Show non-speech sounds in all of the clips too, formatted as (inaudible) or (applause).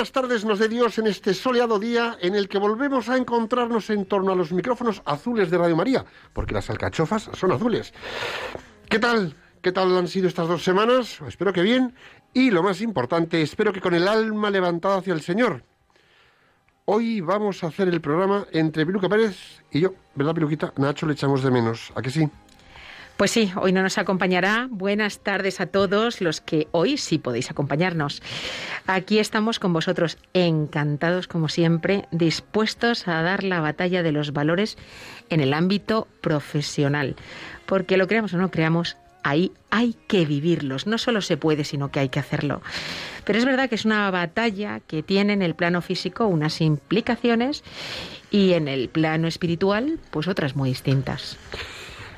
buenas tardes nos de Dios en este soleado día en el que volvemos a encontrarnos en torno a los micrófonos azules de Radio María, porque las alcachofas son azules. ¿Qué tal? ¿Qué tal han sido estas dos semanas? Espero que bien. Y lo más importante, espero que con el alma levantada hacia el Señor. Hoy vamos a hacer el programa entre Piluca Pérez y yo, ¿verdad, Piluquita? Nacho le echamos de menos, ¿a que sí? Pues sí, hoy no nos acompañará. Buenas tardes a todos los que hoy sí podéis acompañarnos. Aquí estamos con vosotros, encantados como siempre, dispuestos a dar la batalla de los valores en el ámbito profesional. Porque lo creamos o no creamos, ahí hay que vivirlos. No solo se puede, sino que hay que hacerlo. Pero es verdad que es una batalla que tiene en el plano físico unas implicaciones y en el plano espiritual, pues otras muy distintas.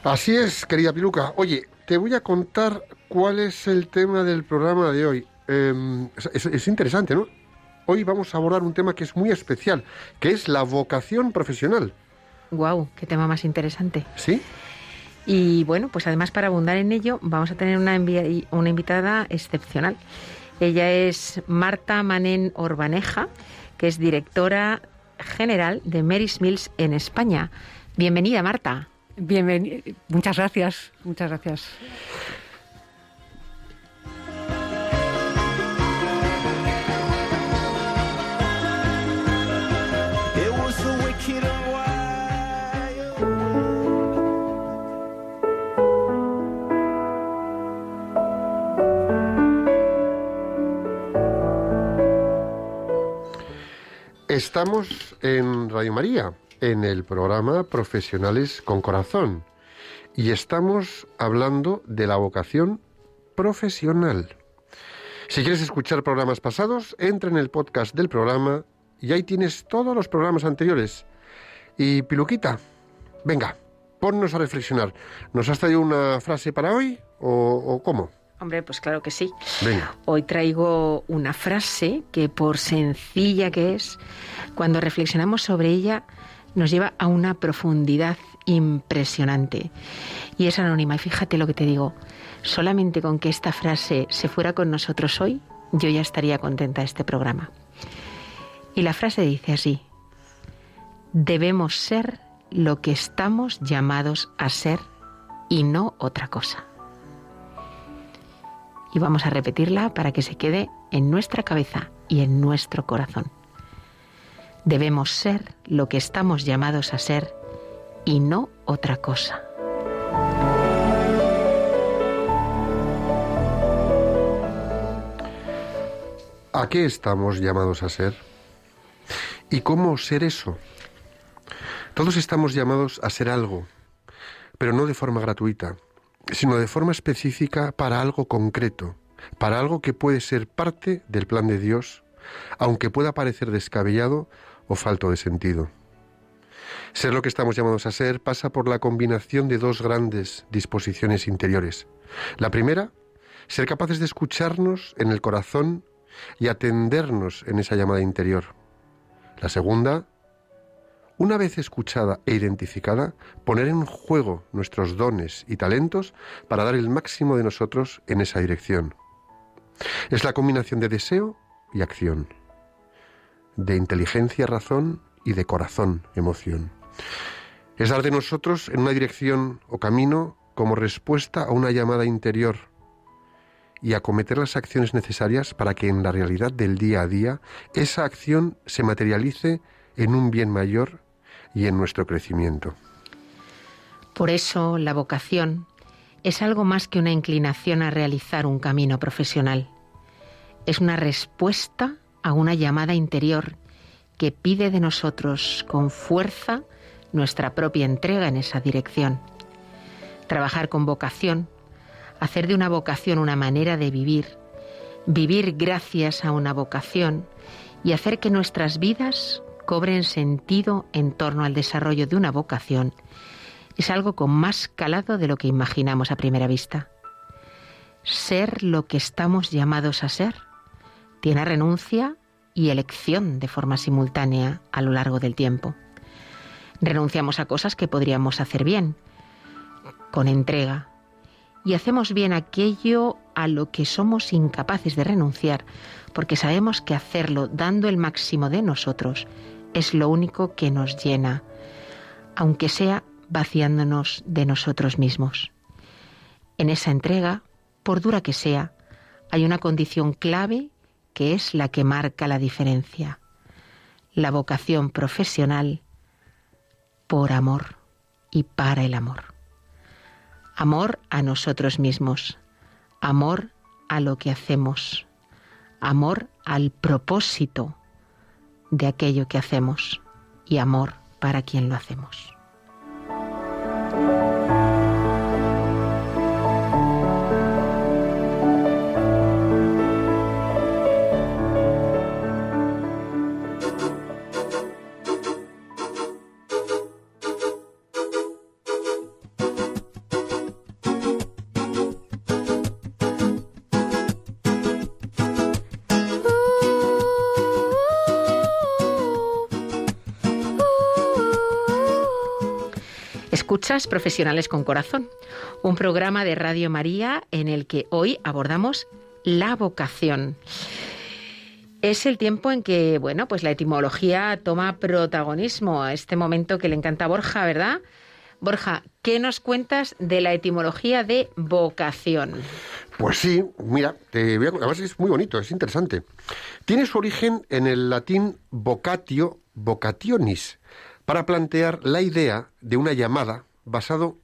Así es, querida Piluca. Oye, te voy a contar cuál es el tema del programa de hoy. Eh, es, es- es interesante, ¿no? Hoy vamos a abordar un tema que es muy especial, que es la vocación profesional. Guau, qué tema más interesante. ¿Sí? Y bueno, pues además para abundar en ello vamos a tener una invitada excepcional. Ella es Marta Manén Orbaneja, que es directora general de Mary's Mills en España. Bienvenida, Marta. Bienvenido. Muchas gracias. Muchas gracias. Estamos en Radio María, en el programa Profesionales con Corazón, y estamos hablando de la vocación profesional. Si quieres escuchar programas pasados, entra en el podcast del programa y ahí tienes todos los programas anteriores. Y Piluquita, venga, ponnos a reflexionar. ¿Nos has traído una frase para hoy o, o cómo? Hombre, pues claro que sí. Venga. Hoy traigo una frase que por sencilla que es, cuando reflexionamos sobre ella, nos lleva a una profundidad impresionante. Y es anónima. Y fíjate lo que te digo. Solamente con que esta frase se fuera con nosotros hoy, yo ya estaría contenta de este programa. Y la frase dice así. Debemos ser lo que estamos llamados a ser y no otra cosa y vamos a repetirla para que se quede en nuestra cabeza y en nuestro corazón. Debemos ser lo que estamos llamados a ser y no otra cosa. ¿A qué estamos llamados a ser? ¿Y cómo ser eso? Todos estamos llamados a ser algo, pero no de forma gratuita, sino de forma específica para algo concreto, para algo que puede ser parte del plan de Dios, aunque pueda parecer descabellado o falto de sentido. Ser lo que estamos llamados a ser pasa por la combinación de dos grandes disposiciones interiores. La primera, ser capaces de escucharnos en el corazón y atendernos en esa llamada interior. La segunda, una vez escuchada e identificada, poner en juego nuestros dones y talentos para dar el máximo de nosotros en esa dirección. Es la combinación de deseo y acción, de inteligencia, razón y de corazón, emoción. Es dar de nosotros en una dirección o camino como respuesta a una llamada interior y acometer las acciones necesarias para que en la realidad del día a día esa acción se materialice en un bien mayor y en nuestro crecimiento. Por eso la vocación es algo más que una inclinación a realizar un camino profesional. Es una respuesta a una llamada interior que pide de nosotros con fuerza nuestra propia entrega en esa dirección. Trabajar con vocación, hacer de una vocación una manera de vivir, vivir gracias a una vocación y hacer que nuestras vidas cobren sentido en torno al desarrollo de una vocación es algo con más calado de lo que imaginamos a primera vista. Ser lo que estamos llamados a ser tiene renuncia y elección de forma simultánea a lo largo del tiempo. Renunciamos a cosas que podríamos hacer bien, con entrega, y hacemos bien aquello a lo que somos incapaces de renunciar, porque sabemos que hacerlo dando el máximo de nosotros es lo único que nos llena, aunque sea vaciándonos de nosotros mismos. En esa entrega, por dura que sea, hay una condición clave que es la que marca la diferencia, la vocación profesional por amor y para el amor. Amor a nosotros mismos, amor a lo que hacemos, amor al propósito de aquello que hacemos y amor para quien lo hacemos. Escuchas Profesionales con Corazón, un programa de Radio María en el que hoy abordamos la vocación. Es el tiempo en que, bueno, pues la etimología toma protagonismo a este momento que le encanta a Borja, ¿verdad? Borja, ¿qué nos cuentas de la etimología de vocación? Pues sí, mira, te voy a- además es muy bonito, es interesante. Tiene su origen en el latín vocatio, vocationis, para plantear la idea de una llamada basado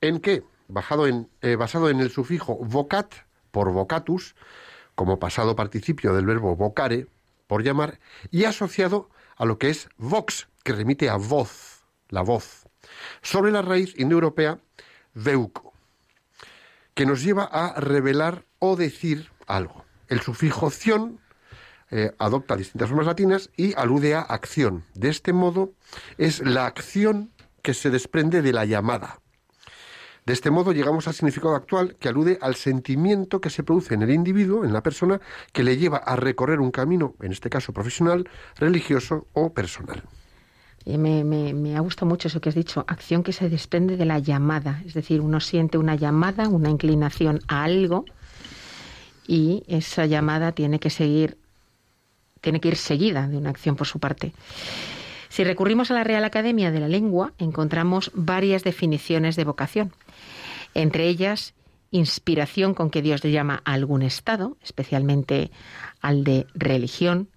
en qué? Basado en, eh, basado en el sufijo vocat por vocatus, como pasado participio del verbo vocare, por llamar, y asociado a lo que es vox, que remite a voz, la voz, sobre la raíz indoeuropea veuco que nos lleva a revelar o decir algo. El sufijo ción eh, adopta distintas formas latinas y alude a acción. De este modo, es la acción que se desprende de la llamada. De este modo llegamos al significado actual que alude al sentimiento que se produce en el individuo, en la persona, que le lleva a recorrer un camino, en este caso profesional, religioso o personal. Eh, Me, ha gustado mucho eso que has dicho, acción que se desprende de la llamada, es decir, uno siente una llamada, una inclinación a algo y esa llamada tiene que seguir, tiene que ir seguida de una acción por su parte. Si recurrimos a la Real Academia de la Lengua, encontramos varias definiciones de vocación. Entre ellas, inspiración con que Dios le llama a algún estado, especialmente al de religión,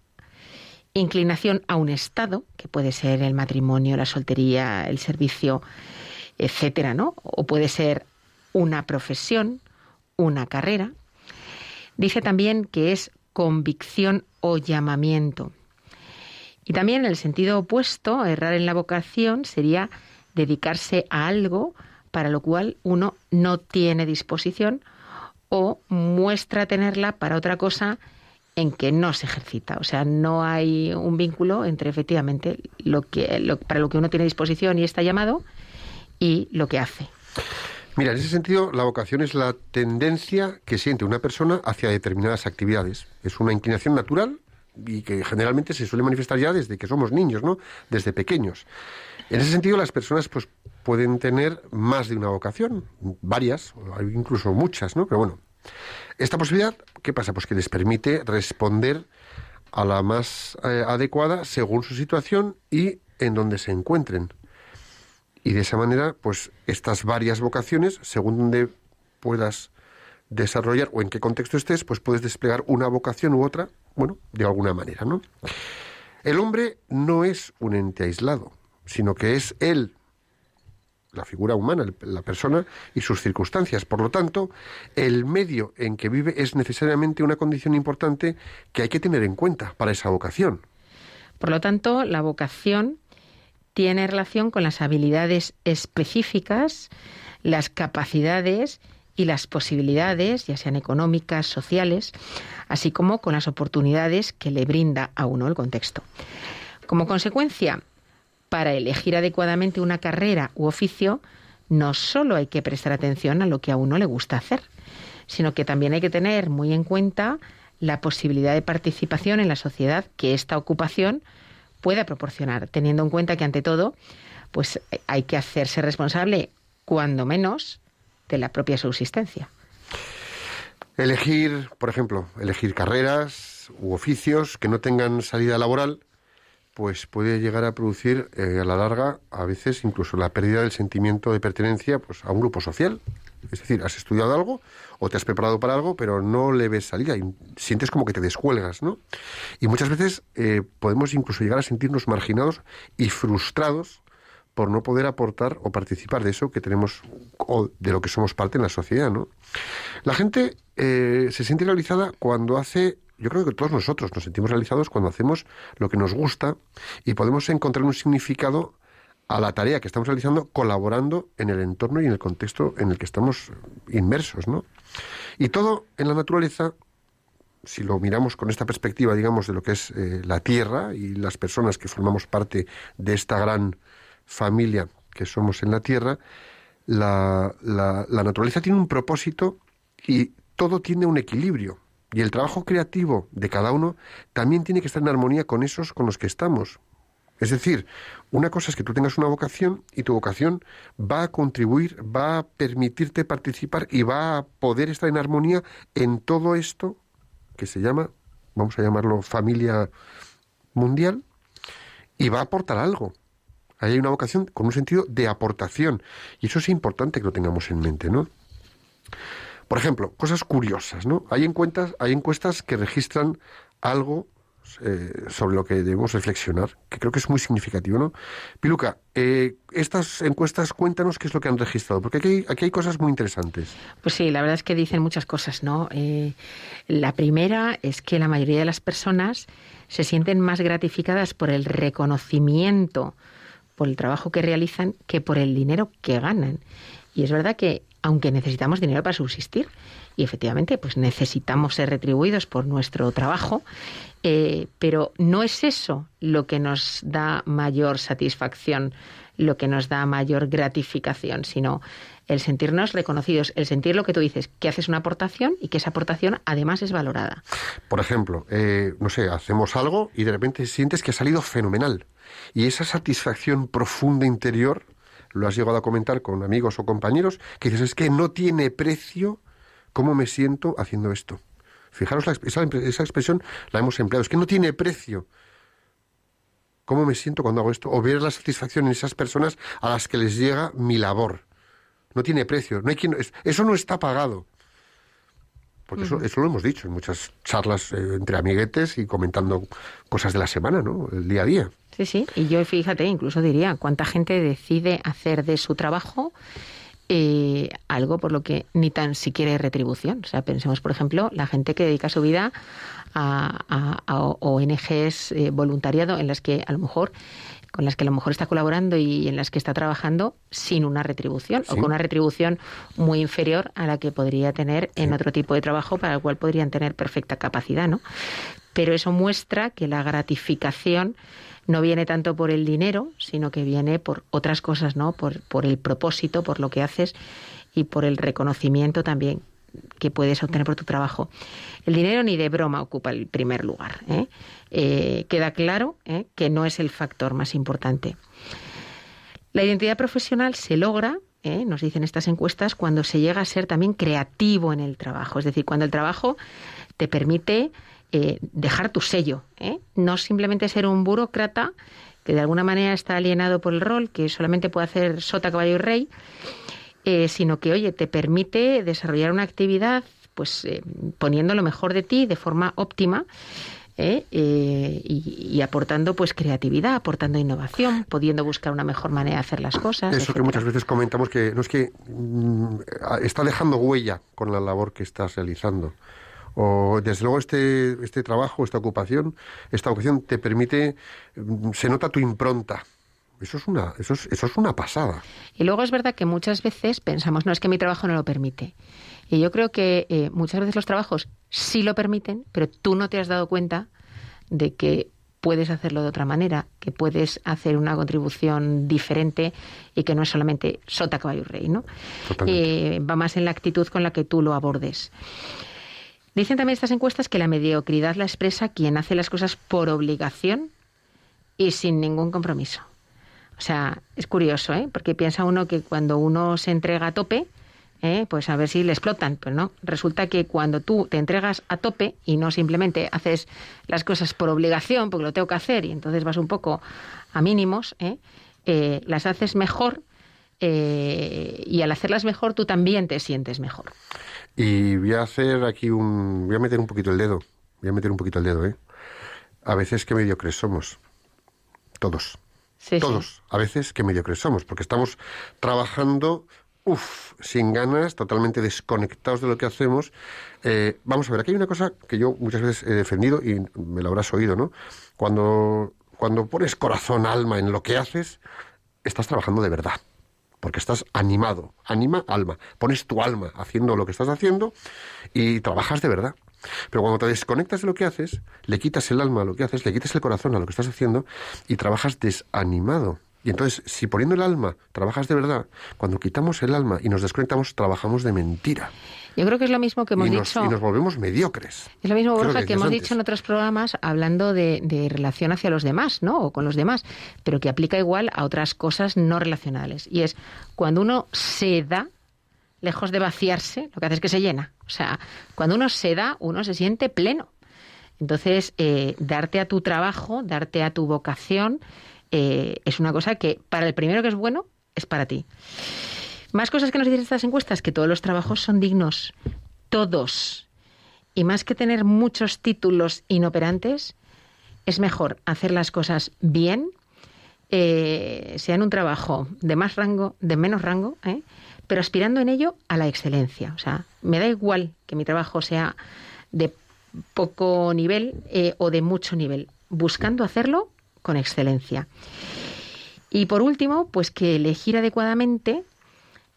inclinación a un estado, que puede ser el matrimonio, la soltería, el servicio, etcétera, ¿no? O puede ser una profesión, una carrera. Dice también que es convicción o llamamiento. Y también en el sentido opuesto, errar en la vocación sería dedicarse a algo para lo cual uno no tiene disposición o muestra tenerla para otra cosa en que no se ejercita. O sea, no hay un vínculo entre efectivamente lo que, lo- para lo que uno tiene disposición y está llamado y lo que hace. Mira, en ese sentido, la vocación es la tendencia que siente una persona hacia determinadas actividades. Es una inclinación natural y que generalmente se suele manifestar ya desde que somos niños, ¿no? Desde pequeños. En ese sentido, las personas pues pueden tener más de una vocación, varias, incluso muchas, ¿no? Pero bueno, esta posibilidad, ¿qué pasa? Pues que les permite responder a la más eh, adecuada según su situación y en donde se encuentren. Y de esa manera, pues estas varias vocaciones, según donde puedas desarrollar o en qué contexto estés, pues puedes desplegar una vocación u otra, bueno, de alguna manera, ¿no? El hombre no es un ente aislado, sino que es él la figura humana, la persona y sus circunstancias. Por lo tanto, el medio en que vive es necesariamente una condición importante que hay que tener en cuenta para esa vocación. Por lo tanto, la vocación tiene relación con las habilidades específicas, las capacidades y las posibilidades, ya sean económicas, sociales, así como con las oportunidades que le brinda a uno el contexto. Como consecuencia, para elegir adecuadamente una carrera u oficio, no solo hay que prestar atención a lo que a uno le gusta hacer, sino que también hay que tener muy en cuenta la posibilidad de participación en la sociedad que esta ocupación pueda proporcionar, teniendo en cuenta que ante todo, pues eh, hay que hacerse responsable, cuando menos, de la propia subsistencia. Elegir, por ejemplo, elegir carreras u oficios que no tengan salida laboral, pues puede llegar a producir eh, a la larga, a veces incluso la pérdida del sentimiento de pertenencia pues, a un grupo social. Es decir, has estudiado algo o te has preparado para algo, pero no le ves salida y sientes como que te descuelgas, ¿no? Y muchas veces eh, podemos incluso llegar a sentirnos marginados y frustrados por no poder aportar o participar de eso que tenemos o de lo que somos parte en la sociedad, ¿no? La gente eh, se siente realizada cuando hace, yo creo que todos nosotros nos sentimos realizados cuando hacemos lo que nos gusta y podemos encontrar un significado a la tarea que estamos realizando colaborando en el entorno y en el contexto en el que estamos inmersos, ¿no? Y todo en la naturaleza si lo miramos con esta perspectiva, digamos, de lo que es eh, la Tierra y las personas que formamos parte de esta gran familia que somos en la Tierra, la, la- la naturaleza tiene un propósito y todo tiene un equilibrio. Y el trabajo creativo de cada uno también tiene que estar en armonía con esos con los que estamos. Es decir, una cosa es que tú tengas una vocación y tu vocación va a contribuir, va a permitirte participar y va a poder estar en armonía en todo esto que se llama, vamos a llamarlo familia mundial, y va a aportar algo. Hay una vocación con un sentido de aportación. Y eso es importante que lo tengamos en mente, ¿no? Por ejemplo, cosas curiosas, ¿no? Hay encuestas, hay encuestas que registran algo eh, sobre lo que debemos reflexionar, que creo que es muy significativo, ¿no? Piluca, eh, estas encuestas, cuéntanos qué es lo que han registrado, porque aquí, hay- aquí hay cosas muy interesantes. Pues sí, la verdad es que dicen muchas cosas, ¿no? Eh, la primera es que la mayoría de las personas se sienten más gratificadas por el reconocimiento, por el trabajo que realizan, que por el dinero que ganan. Y es verdad que, aunque necesitamos dinero para subsistir, y efectivamente, pues necesitamos ser retribuidos por nuestro trabajo, eh, pero no es eso lo que nos da mayor satisfacción, lo que nos da mayor gratificación, sino el sentirnos reconocidos, el sentir lo que tú dices, que haces una aportación y que esa aportación además es valorada. Por ejemplo, eh, no sé, hacemos algo y de repente sientes que ha salido fenomenal. Y esa satisfacción profunda interior, lo has llegado a comentar con amigos o compañeros, que dices, es que no tiene precio cómo me siento haciendo esto. Fijaros, la, esa, esa expresión la hemos empleado, es que no tiene precio cómo me siento cuando hago esto, o ver la satisfacción en esas personas a las que les llega mi labor. No tiene precio, no hay quien, es- eso no está pagado. Porque eso, eso lo hemos dicho en muchas charlas eh, entre amiguetes y comentando cosas de la semana, ¿no? El día a día. Sí, sí. Y yo, fíjate, incluso diría, cuánta gente decide hacer de su trabajo eh, algo por lo que ni tan siquiera hay retribución. O sea, pensemos, por ejemplo, la gente que dedica su vida a, a- a ONGs eh, voluntariado en las que a lo mejor con las que a lo mejor está colaborando y en las que está trabajando sin una retribución o con una retribución muy inferior a la que podría tener en otro tipo de trabajo para el cual podrían tener perfecta capacidad, ¿no? Pero eso muestra que la gratificación no viene tanto por el dinero, sino que viene por otras cosas, ¿no? Por, por el propósito, por lo que haces y por el reconocimiento también que puedes obtener por tu trabajo. El dinero ni de broma ocupa el primer lugar. ¿eh? Eh, queda claro ¿eh? que no es el factor más importante. La identidad profesional se logra, nos dicen estas encuestas, cuando se llega a ser también creativo en el trabajo. Es decir, cuando el trabajo te permite eh, dejar tu sello. ¿eh? No simplemente ser un burócrata que de alguna manera está alienado por el rol, que solamente puede hacer sota, caballo y rey, eh, sino que, oye, te permite desarrollar una actividad pues eh, poniendo lo mejor de ti de forma óptima ¿eh? Eh, y, y aportando pues creatividad, aportando innovación, pudiendo buscar una mejor manera de hacer las cosas. Eso que muchas veces comentamos que no es que mm, está dejando huella con la labor que estás realizando. O desde luego este, este trabajo, esta ocupación, esta vocación te permite, mm, se nota tu impronta. Eso es una, eso es, eso es una pasada. Y luego es verdad que muchas veces pensamos, no, es que mi trabajo no lo permite. Y yo creo que eh, muchas veces los trabajos sí lo permiten, pero tú no te has dado cuenta de que puedes hacerlo de otra manera, que puedes hacer una contribución diferente y que no es solamente sota, caballo y rey, ¿no? Eh, va más en la actitud con la que tú lo abordes. Dicen también estas encuestas que la mediocridad la expresa quien hace las cosas por obligación y sin ningún compromiso. O sea, es curioso, ¿eh? Porque piensa uno que cuando uno se entrega a tope, ¿eh? pues a ver si le explotan. Pero no, resulta que cuando tú te entregas a tope y no simplemente haces las cosas por obligación, porque lo tengo que hacer, y entonces vas un poco a mínimos, ¿eh? Eh, las haces mejor eh, y al hacerlas mejor tú también te sientes mejor. Y voy a hacer aquí un, voy a meter un poquito el dedo, voy a meter un poquito el dedo, ¿eh? A veces que mediocres somos, todos. Sí, sí. Todos, a veces que mediocres somos, porque estamos trabajando, uff, sin ganas, totalmente desconectados de lo que hacemos. Eh, vamos a ver, aquí hay una cosa que yo muchas veces he defendido y me lo habrás oído, ¿no? Cuando, cuando pones corazón, alma en lo que haces, estás trabajando de verdad. Porque estás animado, anima, alma. Pones tu alma haciendo lo que estás haciendo y trabajas de verdad. Pero cuando te desconectas de lo que haces, le quitas el alma a lo que haces, le quitas el corazón a lo que estás haciendo y trabajas desanimado. Y entonces, si poniendo el alma trabajas de verdad, cuando quitamos el alma y nos desconectamos, trabajamos de mentira. Yo creo que es lo mismo que hemos y, nos, dicho. y nos volvemos mediocres. Es lo mismo, Creo Borja, que que, hemos dicho en otros programas hablando de, de relación hacia los demás, ¿no? O con los demás, pero que aplica igual a otras cosas no relacionales. Y es cuando uno se da, lejos de vaciarse, lo que hace es que se llena. O sea, cuando uno se da, uno se siente pleno. Entonces, eh, darte a tu trabajo, darte a tu vocación, eh, es una cosa que para el primero que es bueno, es para ti. Más cosas que nos dicen estas encuestas, que todos los trabajos son dignos. Todos. Y más que tener muchos títulos inoperantes, es mejor hacer las cosas bien, eh, sea en un trabajo de más rango, de menos rango, ¿eh? pero aspirando en ello a la excelencia. O sea, me da igual que mi trabajo sea de poco nivel eh, o de mucho nivel, buscando hacerlo con excelencia. Y por último, pues que elegir adecuadamente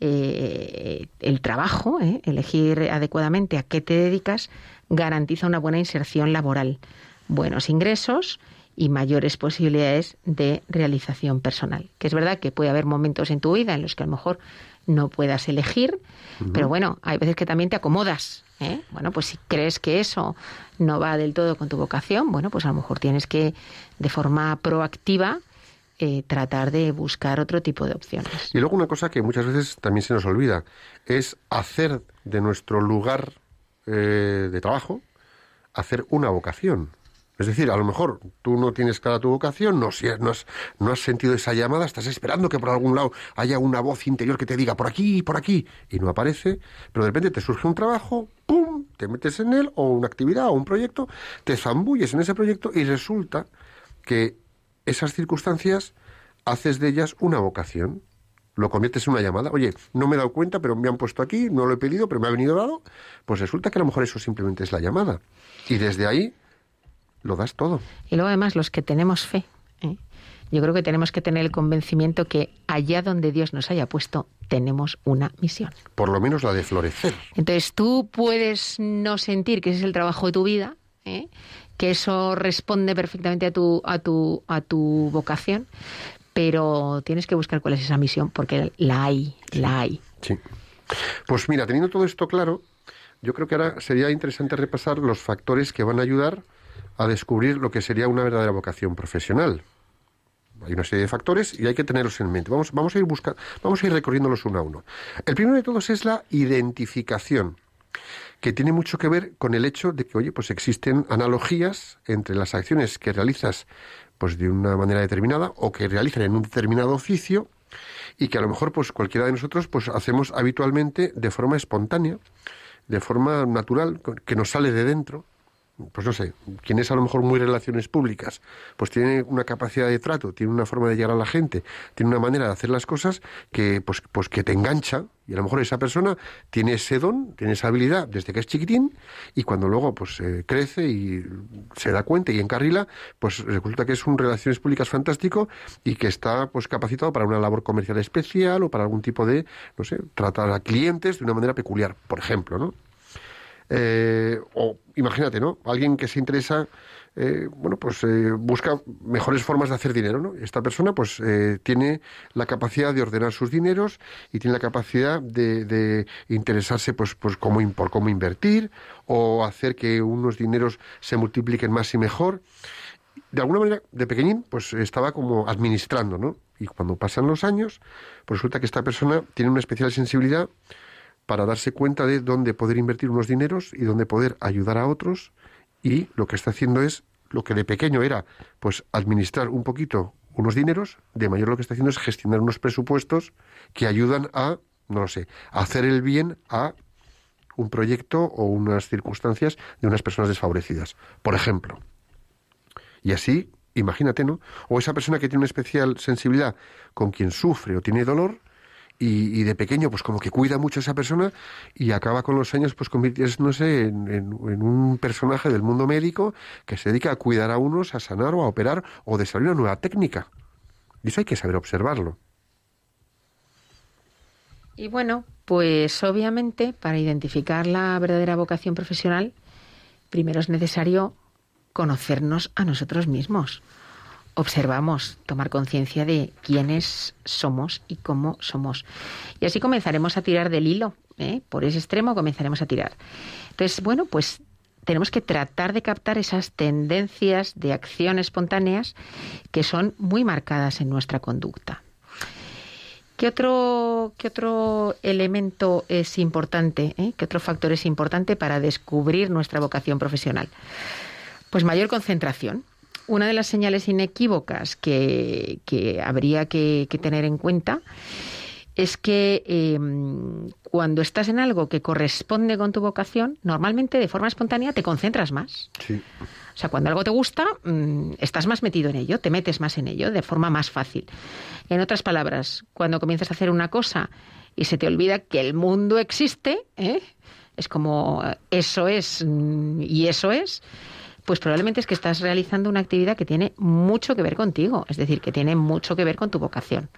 eh, el trabajo, ¿eh? elegir adecuadamente a qué te dedicas, garantiza una buena inserción laboral, buenos ingresos y mayores posibilidades de realización personal. Que es verdad que puede haber momentos en tu vida en los que a lo mejor no puedas elegir, pero bueno, hay veces que también te acomodas. ¿eh? Bueno, pues si crees que eso no va del todo con tu vocación, bueno, pues a lo mejor tienes que, de forma proactiva, eh, tratar de buscar otro tipo de opciones. Y luego una cosa que muchas veces también se nos olvida, es hacer de nuestro lugar eh, de trabajo, hacer una vocación. Es decir, a lo mejor tú no tienes clara tu vocación, no, si- no has, no has sentido esa llamada, estás esperando que por algún lado haya una voz interior que te diga por aquí, por aquí, y no aparece, pero de repente te surge un trabajo, ¡pum!, te metes en él, o una actividad, o un proyecto, te zambulles en ese proyecto y resulta que esas circunstancias haces de ellas una vocación. Lo conviertes en una llamada. Oye, no me he dado cuenta, pero me han puesto aquí, no lo he pedido, pero me ha venido dado. Pues resulta que a lo mejor eso simplemente es la llamada. Y desde ahí lo das todo. Y luego además los que tenemos fe, ¿eh? yo creo que tenemos que tener el convencimiento que allá donde Dios nos haya puesto tenemos una misión. Por lo menos la de florecer. Entonces tú puedes no sentir que ese es el trabajo de tu vida, ¿eh? que eso responde perfectamente a tu, a tu, a tu vocación, pero tienes que buscar cuál es esa misión, porque la hay, la hay. Sí. Pues mira, teniendo todo esto claro, yo creo que ahora sería interesante repasar los factores que van a ayudar a descubrir lo que sería una verdadera vocación profesional. Hay una serie de factores y hay que tenerlos en mente. Vamos, vamos a ir buscando, vamos a ir recorriéndolos uno a uno. El primero de todos es la identificación, que tiene mucho que ver con el hecho de que, oye, pues existen analogías entre las acciones que realizas pues de una manera determinada o que realizan en un determinado oficio y que a lo mejor pues cualquiera de nosotros pues hacemos habitualmente de forma espontánea, de forma natural, que nos sale de dentro. pues no sé, quien es a lo mejor muy relaciones públicas, pues tiene una capacidad de trato, tiene una forma de llegar a la gente, tiene una manera de hacer las cosas que, pues, pues que te engancha, y a lo mejor esa persona tiene ese don, tiene esa habilidad desde que es chiquitín, y cuando luego pues eh, crece y se da cuenta y encarrila, pues resulta que es un relaciones públicas fantástico y que está pues capacitado para una labor comercial especial o para algún tipo de, no sé, tratar a clientes de una manera peculiar, por ejemplo, ¿no? Eh, o imagínate, ¿no? Alguien que se interesa, eh, bueno, pues eh, busca mejores formas de hacer dinero, ¿no? Esta persona, pues, eh, tiene la capacidad de ordenar sus dineros y tiene la capacidad de, de interesarse, pues, pues cómo, por cómo invertir o hacer que unos dineros se multipliquen más y mejor. De alguna manera, de pequeñín, pues estaba como administrando, ¿no? Y cuando pasan los años, pues resulta que esta persona tiene una especial sensibilidad para darse cuenta de dónde poder invertir unos dineros y dónde poder ayudar a otros y lo que está haciendo es lo que de pequeño era pues administrar un poquito unos dineros, de mayor lo que está haciendo es gestionar unos presupuestos que ayudan a, no lo sé, hacer el bien a un proyecto o unas circunstancias de unas personas desfavorecidas, por ejemplo. Y así, imagínate, ¿no? O esa persona que tiene una especial sensibilidad con quien sufre o tiene dolor, y, de pequeño pues como que cuida mucho a esa persona y acaba con los años pues convirtiéndose en- en un personaje del mundo médico que se dedica a cuidar a unos, a sanar o a operar o desarrollar una nueva técnica. Y eso hay que saber observarlo. Y bueno, pues obviamente para identificar la verdadera vocación profesional, primero es necesario conocernos a nosotros mismos. Observamos, tomar conciencia de quiénes somos y cómo somos. Y así comenzaremos a tirar del hilo. ¿eh? Por ese extremo comenzaremos a tirar. Entonces, bueno, pues tenemos que tratar de captar esas tendencias de acción espontáneas que son muy marcadas en nuestra conducta. ¿Qué otro, qué otro elemento es importante? eh? ¿Qué otro factor es importante para descubrir nuestra vocación profesional? Pues mayor concentración. Una de las señales inequívocas que, que habría que, que tener en cuenta es que eh, cuando estás en algo que corresponde con tu vocación, normalmente de forma espontánea te concentras más. Sí. O sea, cuando algo te gusta, mm, estás más metido en ello, te metes más en ello de forma más fácil. En otras palabras, cuando comienzas a hacer una cosa y se te olvida que el mundo existe, ¿eh? es como eso es mm, y eso es, pues probablemente es que estás realizando una actividad que tiene mucho que ver contigo, es decir, que tiene mucho que ver con tu vocación.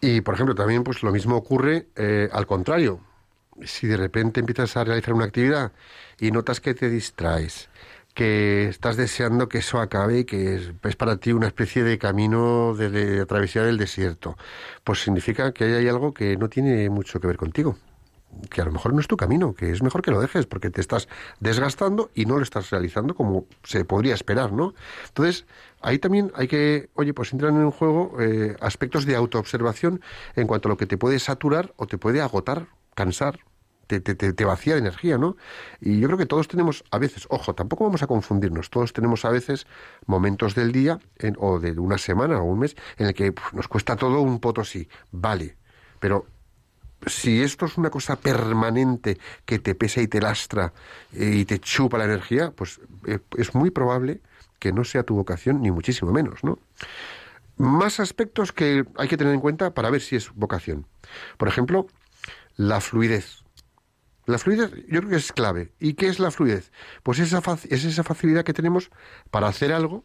Y, por ejemplo, también pues lo mismo ocurre eh, al contrario. Si de repente empiezas a realizar una actividad y notas que te distraes, que estás deseando que eso acabe y que es, para ti una especie de camino de, de travesía del desierto, pues significa que ahí hay algo que no tiene mucho que ver contigo. Que a lo mejor no es tu camino, que es mejor que lo dejes, porque te estás desgastando y no lo estás realizando como se podría esperar, ¿no? Entonces, ahí también hay que, oye, pues entran en juego eh, aspectos de autoobservación en cuanto a lo que te puede saturar o te puede agotar, cansar, te, te, te, vacía de energía, ¿no? Y yo creo que todos tenemos a veces, ojo, tampoco vamos a confundirnos, todos tenemos a veces momentos del día o de una semana o un mes en el que nos cuesta todo un potosí, vale, pero si esto es una cosa permanente que te pesa y te lastra eh, y te chupa la energía, pues eh, es muy probable que no sea tu vocación, ni muchísimo menos, ¿no? Más aspectos que hay que tener en cuenta para ver si es vocación. Por ejemplo, la fluidez. La fluidez yo creo que es clave. ¿Y qué es la fluidez? Pues esa es esa facilidad que tenemos para hacer algo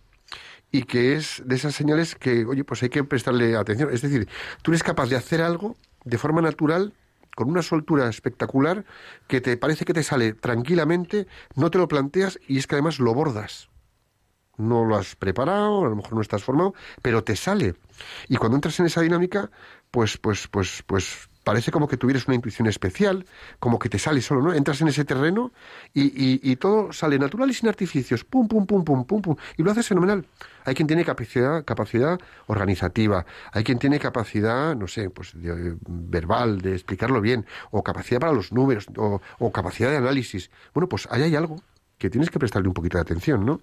y que es de esas señales que, oye, pues hay que prestarle atención. Es decir, tú eres capaz de hacer algo de forma natural, con una soltura espectacular, que te parece que te sale tranquilamente, no te lo planteas y es que además lo bordas. No lo has preparado, a lo mejor no estás formado, pero te sale. Y cuando entras en esa dinámica, pues, pues, pues, pues parece como que tuvieras una intuición especial, como que te sale solo, ¿no? Entras en ese terreno y, y, y todo sale natural y sin artificios, pum, pum, pum, pum, pum, pum, y lo haces fenomenal. Hay quien tiene capacidad, capacidad organizativa, hay quien tiene capacidad, no sé, pues de- verbal, de explicarlo bien, o capacidad para los números, o, o capacidad de análisis. Bueno, pues ahí hay algo que tienes que prestarle un poquito de atención, ¿no?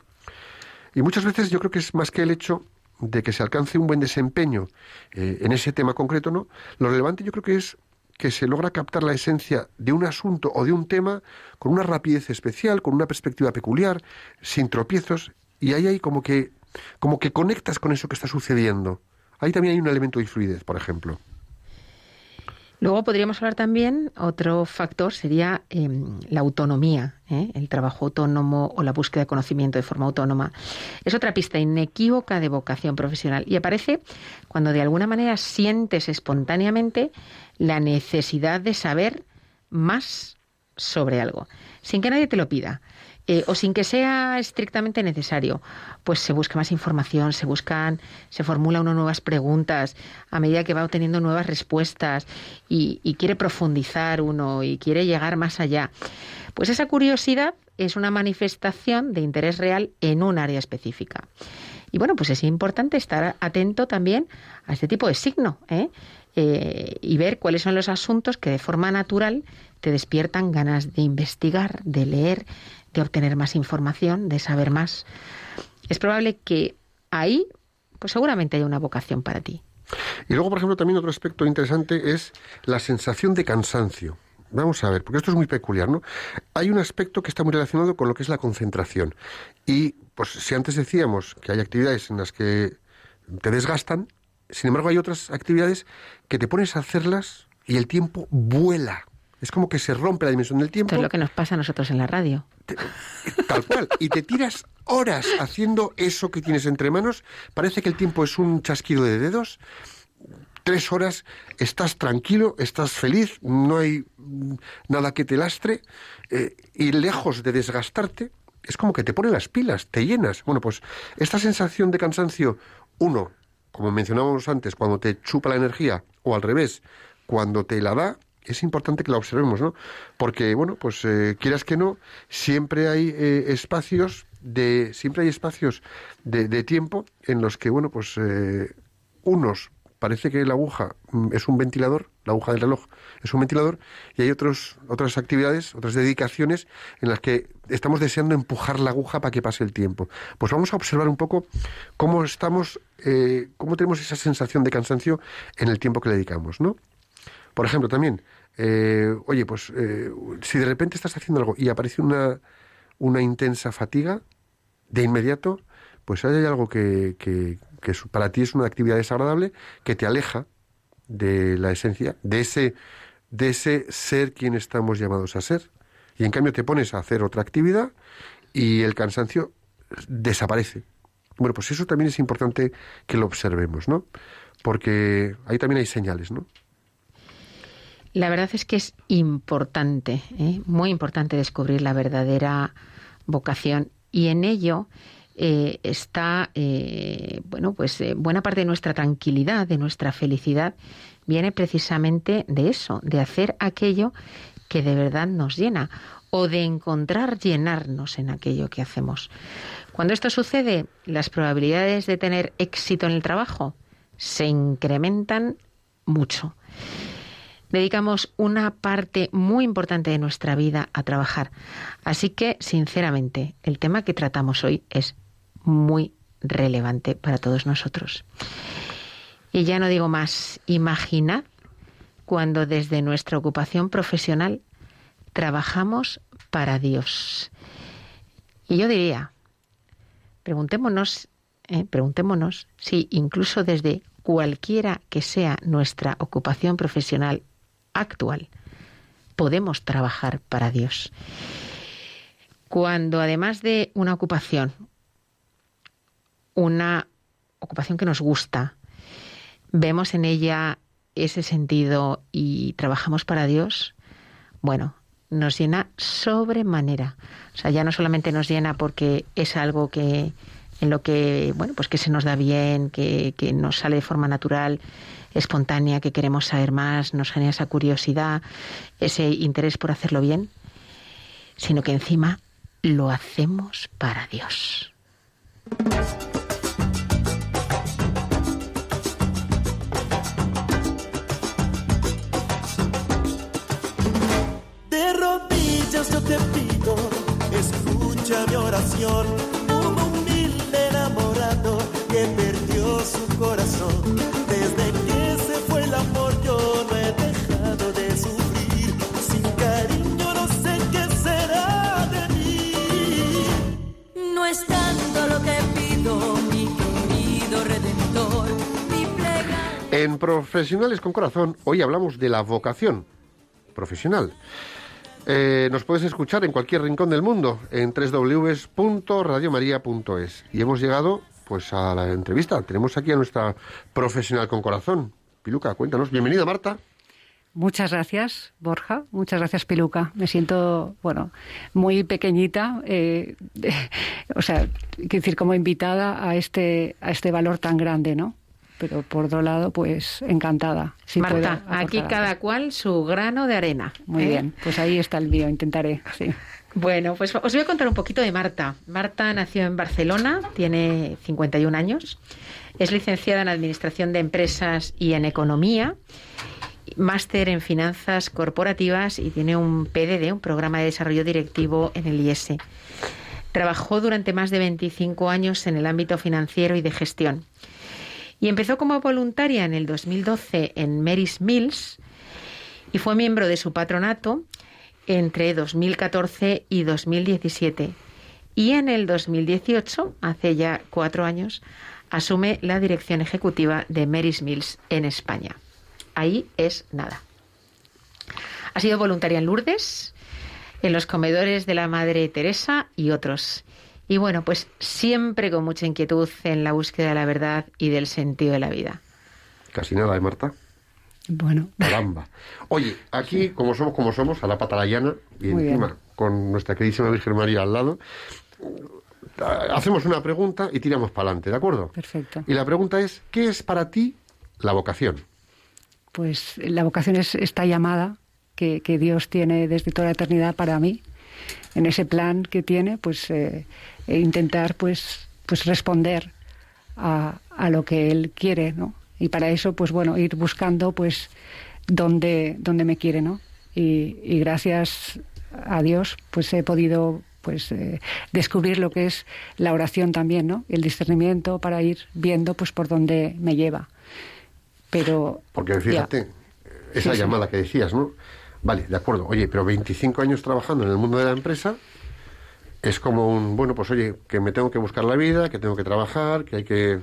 Y muchas veces yo creo que es más que el hecho de que se alcance un buen desempeño eh, en ese tema concreto, ¿no? Lo relevante yo creo que es que se logra captar la esencia de un asunto o de un tema con una rapidez especial, con una perspectiva peculiar, sin tropiezos, y ahí hay como que, como que conectas con eso que está sucediendo. Ahí también hay un elemento de fluidez, por ejemplo. Luego podríamos hablar también, otro factor sería eh, la autonomía, ¿eh? el trabajo autónomo o la búsqueda de conocimiento de forma autónoma. Es otra pista inequívoca de vocación profesional y aparece cuando de alguna manera sientes espontáneamente la necesidad de saber más sobre algo, sin que nadie te lo pida. Eh, o sin que sea estrictamente necesario, pues se busca más información, se buscan, se formula uno nuevas preguntas a medida que va obteniendo nuevas respuestas y, y quiere profundizar uno y quiere llegar más allá. Pues esa curiosidad es una manifestación de interés real en un área específica. Y bueno, pues es importante estar atento también a este tipo de signo ¿eh? Eh, y ver cuáles son los asuntos que de forma natural te despiertan ganas de investigar, de leer, de obtener más información, de saber más. Es probable que ahí, pues seguramente haya una vocación para ti. Y luego, por ejemplo, también otro aspecto interesante es la sensación de cansancio. Vamos a ver, porque esto es muy peculiar, ¿no? Hay un aspecto que está muy relacionado con lo que es la concentración. Y, pues, si antes decíamos que hay actividades en las que te desgastan, sin embargo, hay otras actividades que te pones a hacerlas y el tiempo vuela. Es como que se rompe la dimensión del tiempo. Esto es lo que nos pasa a nosotros en la radio. Te- tal cual. Y te tiras horas haciendo eso que tienes entre manos. Parece que el tiempo es un chasquido de dedos. Tres horas, estás tranquilo, estás feliz, no hay nada que te lastre. eh, y lejos de desgastarte, es como que te pone las pilas, te llenas. Bueno, pues esta sensación de cansancio, uno, como mencionábamos antes, cuando te chupa la energía, o al revés, cuando te la da, es importante que la observemos, ¿no? Porque, bueno, pues eh, quieras que no, siempre hay eh, espacios de, siempre hay espacios de, tiempo en los que, bueno, pues eh, unos parece que la aguja mm, es un ventilador, la aguja del reloj es un ventilador, y hay otros, otras actividades, otras dedicaciones en las que estamos deseando empujar la aguja para que pase el tiempo. Pues vamos a observar un poco cómo estamos, eh, cómo tenemos esa sensación de cansancio en el tiempo que le dedicamos, ¿no? Por ejemplo, también, eh, oye, pues eh, si de repente estás haciendo algo y aparece una, una intensa fatiga, de inmediato, pues hay algo que, que, para ti es una actividad desagradable que te aleja de la esencia, de ese, de ese ser quien estamos llamados a ser. Y en cambio te pones a hacer otra actividad y el cansancio desaparece. Bueno, pues eso también es importante que lo observemos, ¿no? Porque ahí también hay señales, ¿no? La verdad es que es importante, ¿eh? muy importante descubrir la verdadera vocación y en ello eh, está, eh, bueno, pues eh, buena parte de nuestra tranquilidad, de nuestra felicidad, viene precisamente de eso, de hacer aquello que de verdad nos llena o de encontrar llenarnos en aquello que hacemos. Cuando esto sucede, las probabilidades de tener éxito en el trabajo se incrementan mucho dedicamos una parte muy importante de nuestra vida a trabajar. Así que, sinceramente, el tema que tratamos hoy es muy relevante para todos nosotros. Y ya no digo más, imaginad cuando desde nuestra ocupación profesional trabajamos para Dios. Y yo diría, preguntémonos, eh, preguntémonos si incluso desde cualquiera que sea nuestra ocupación profesional actual, podemos trabajar para Dios. Cuando además de una ocupación, una ocupación que nos gusta, vemos en ella ese sentido y trabajamos para Dios, bueno, nos llena sobremanera. O sea, ya no solamente nos llena porque es algo que en lo que, bueno, pues que se nos da bien, que, que nos sale de forma natural, espontánea, que queremos saber más, nos genera esa curiosidad, ese interés por hacerlo bien, sino que encima lo hacemos para Dios. señor, un humilde enamorado que perdió su corazón. Desde que se fue el amor yo no he dejado de sufrir. Sin cariño no sé qué será de mí. No es tanto lo que pido, mi querido redentor. Mi plega... En Profesionales con Corazón hoy hablamos de la vocación profesional. Eh, nos puedes escuchar en cualquier rincón del mundo en www.radiomaria.es. Y hemos llegado pues a la entrevista. Tenemos aquí a nuestra profesional con corazón. Piluca, cuéntanos. Bienvenida, Marta. Muchas gracias, Borja. Muchas gracias, Piluca. Me siento, bueno, muy pequeñita, eh, (laughs) o sea, quiero decir, como invitada a este, a este valor tan grande, ¿no? Pero por otro lado, pues encantada. si Marta, aquí cada cual su grano de arena. Muy ¿eh? bien, pues ahí está el mío, intentaré, sí. (laughs) Bueno, pues os voy a contar un poquito de Marta. Marta nació en Barcelona, tiene 51 años, es licenciada en Administración de Empresas y en Economía, máster en Finanzas Corporativas y tiene un PDD, un Programa de Desarrollo Directivo en el IES. Trabajó durante más de 25 años en el ámbito financiero y de gestión. Y empezó como voluntaria en el 2012 en Mary's Mills y fue miembro de su patronato entre 2014 y 2017. Y en el 2018, hace ya cuatro años, asume la dirección ejecutiva de Mary's Mills en España. Ahí es nada. Ha sido voluntaria en Lourdes, en los comedores de la Madre Teresa y otros. Y bueno, pues siempre con mucha inquietud en la búsqueda de la verdad y del sentido de la vida. Casi nada, ¿eh, Marta? Bueno, Caramba. Oye, aquí, como somos como somos, a la pata la llana, y Muy encima bien. con nuestra queridísima Virgen María al lado, hacemos una pregunta y tiramos para adelante, ¿de acuerdo? perfecto. Y la pregunta es, ¿qué es para ti la vocación? Pues la vocación es esta llamada que, que Dios tiene desde toda la eternidad para mí. En ese plan que tiene, pues eh, e intentar pues, pues responder a, a lo que Él quiere, ¿no? Y para eso, pues bueno, ir buscando pues dónde, dónde me quiere, ¿no? Y, y gracias a Dios, pues he podido pues eh, descubrir lo que es la oración también, ¿no? El discernimiento para ir viendo pues por dónde me lleva. Pero Porque ya. fíjate, esa Sí, sí. llamada que decías, ¿no? Vale, de acuerdo. Oye, pero 25 años trabajando en el mundo de la empresa es como un, bueno, pues oye, que me tengo que buscar la vida, que tengo que trabajar, que hay que...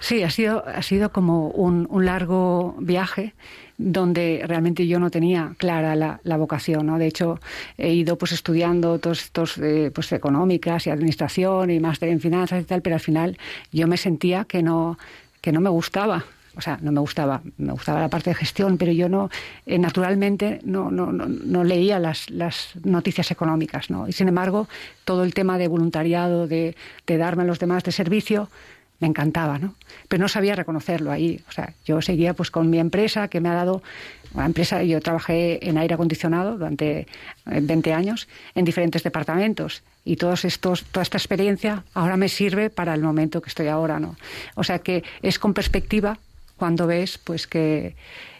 Sí, ha sido, ha sido como un, un largo viaje donde realmente yo no tenía clara la, la vocación, ¿no? De hecho, he ido pues estudiando todos estos eh, pues económicas y administración y máster en finanzas y tal, pero al final yo me sentía que no que no me gustaba. O sea, no me gustaba, me gustaba la parte de gestión, pero yo no, eh, naturalmente, no, no, no, no leía las, las noticias económicas, ¿no? Y sin embargo, todo el tema de voluntariado, de, de darme a los demás de servicio, me encantaba, ¿no? Pero no sabía reconocerlo ahí. O sea, yo seguía pues con mi empresa que me ha dado una empresa, yo trabajé en aire acondicionado durante eh, 20 años en diferentes departamentos y todos estos, toda esta experiencia ahora me sirve para el momento que estoy ahora, ¿no? O sea que es con perspectiva cuando ves pues que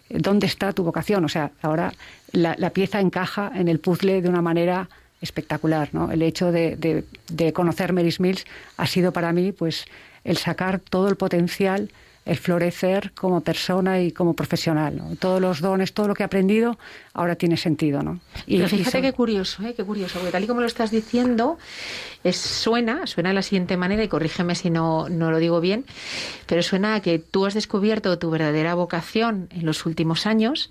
dónde está tu vocación. O sea, ahora la, pieza encaja en el puzzle de una manera espectacular, ¿no? El hecho de conocer Mary's Mills ha sido para mí, pues, el sacar todo el potencial, el florecer como persona y como profesional, ¿no? Todos los dones, todo lo que he aprendido, ahora tiene sentido, ¿no? Y- Pero y fíjate sobre- qué curioso, ¿eh? qué curioso, porque tal y como lo estás diciendo, es, suena, suena de la siguiente manera, y corrígeme si no, no lo digo bien, pero suena a que tú has descubierto tu verdadera vocación en los últimos años,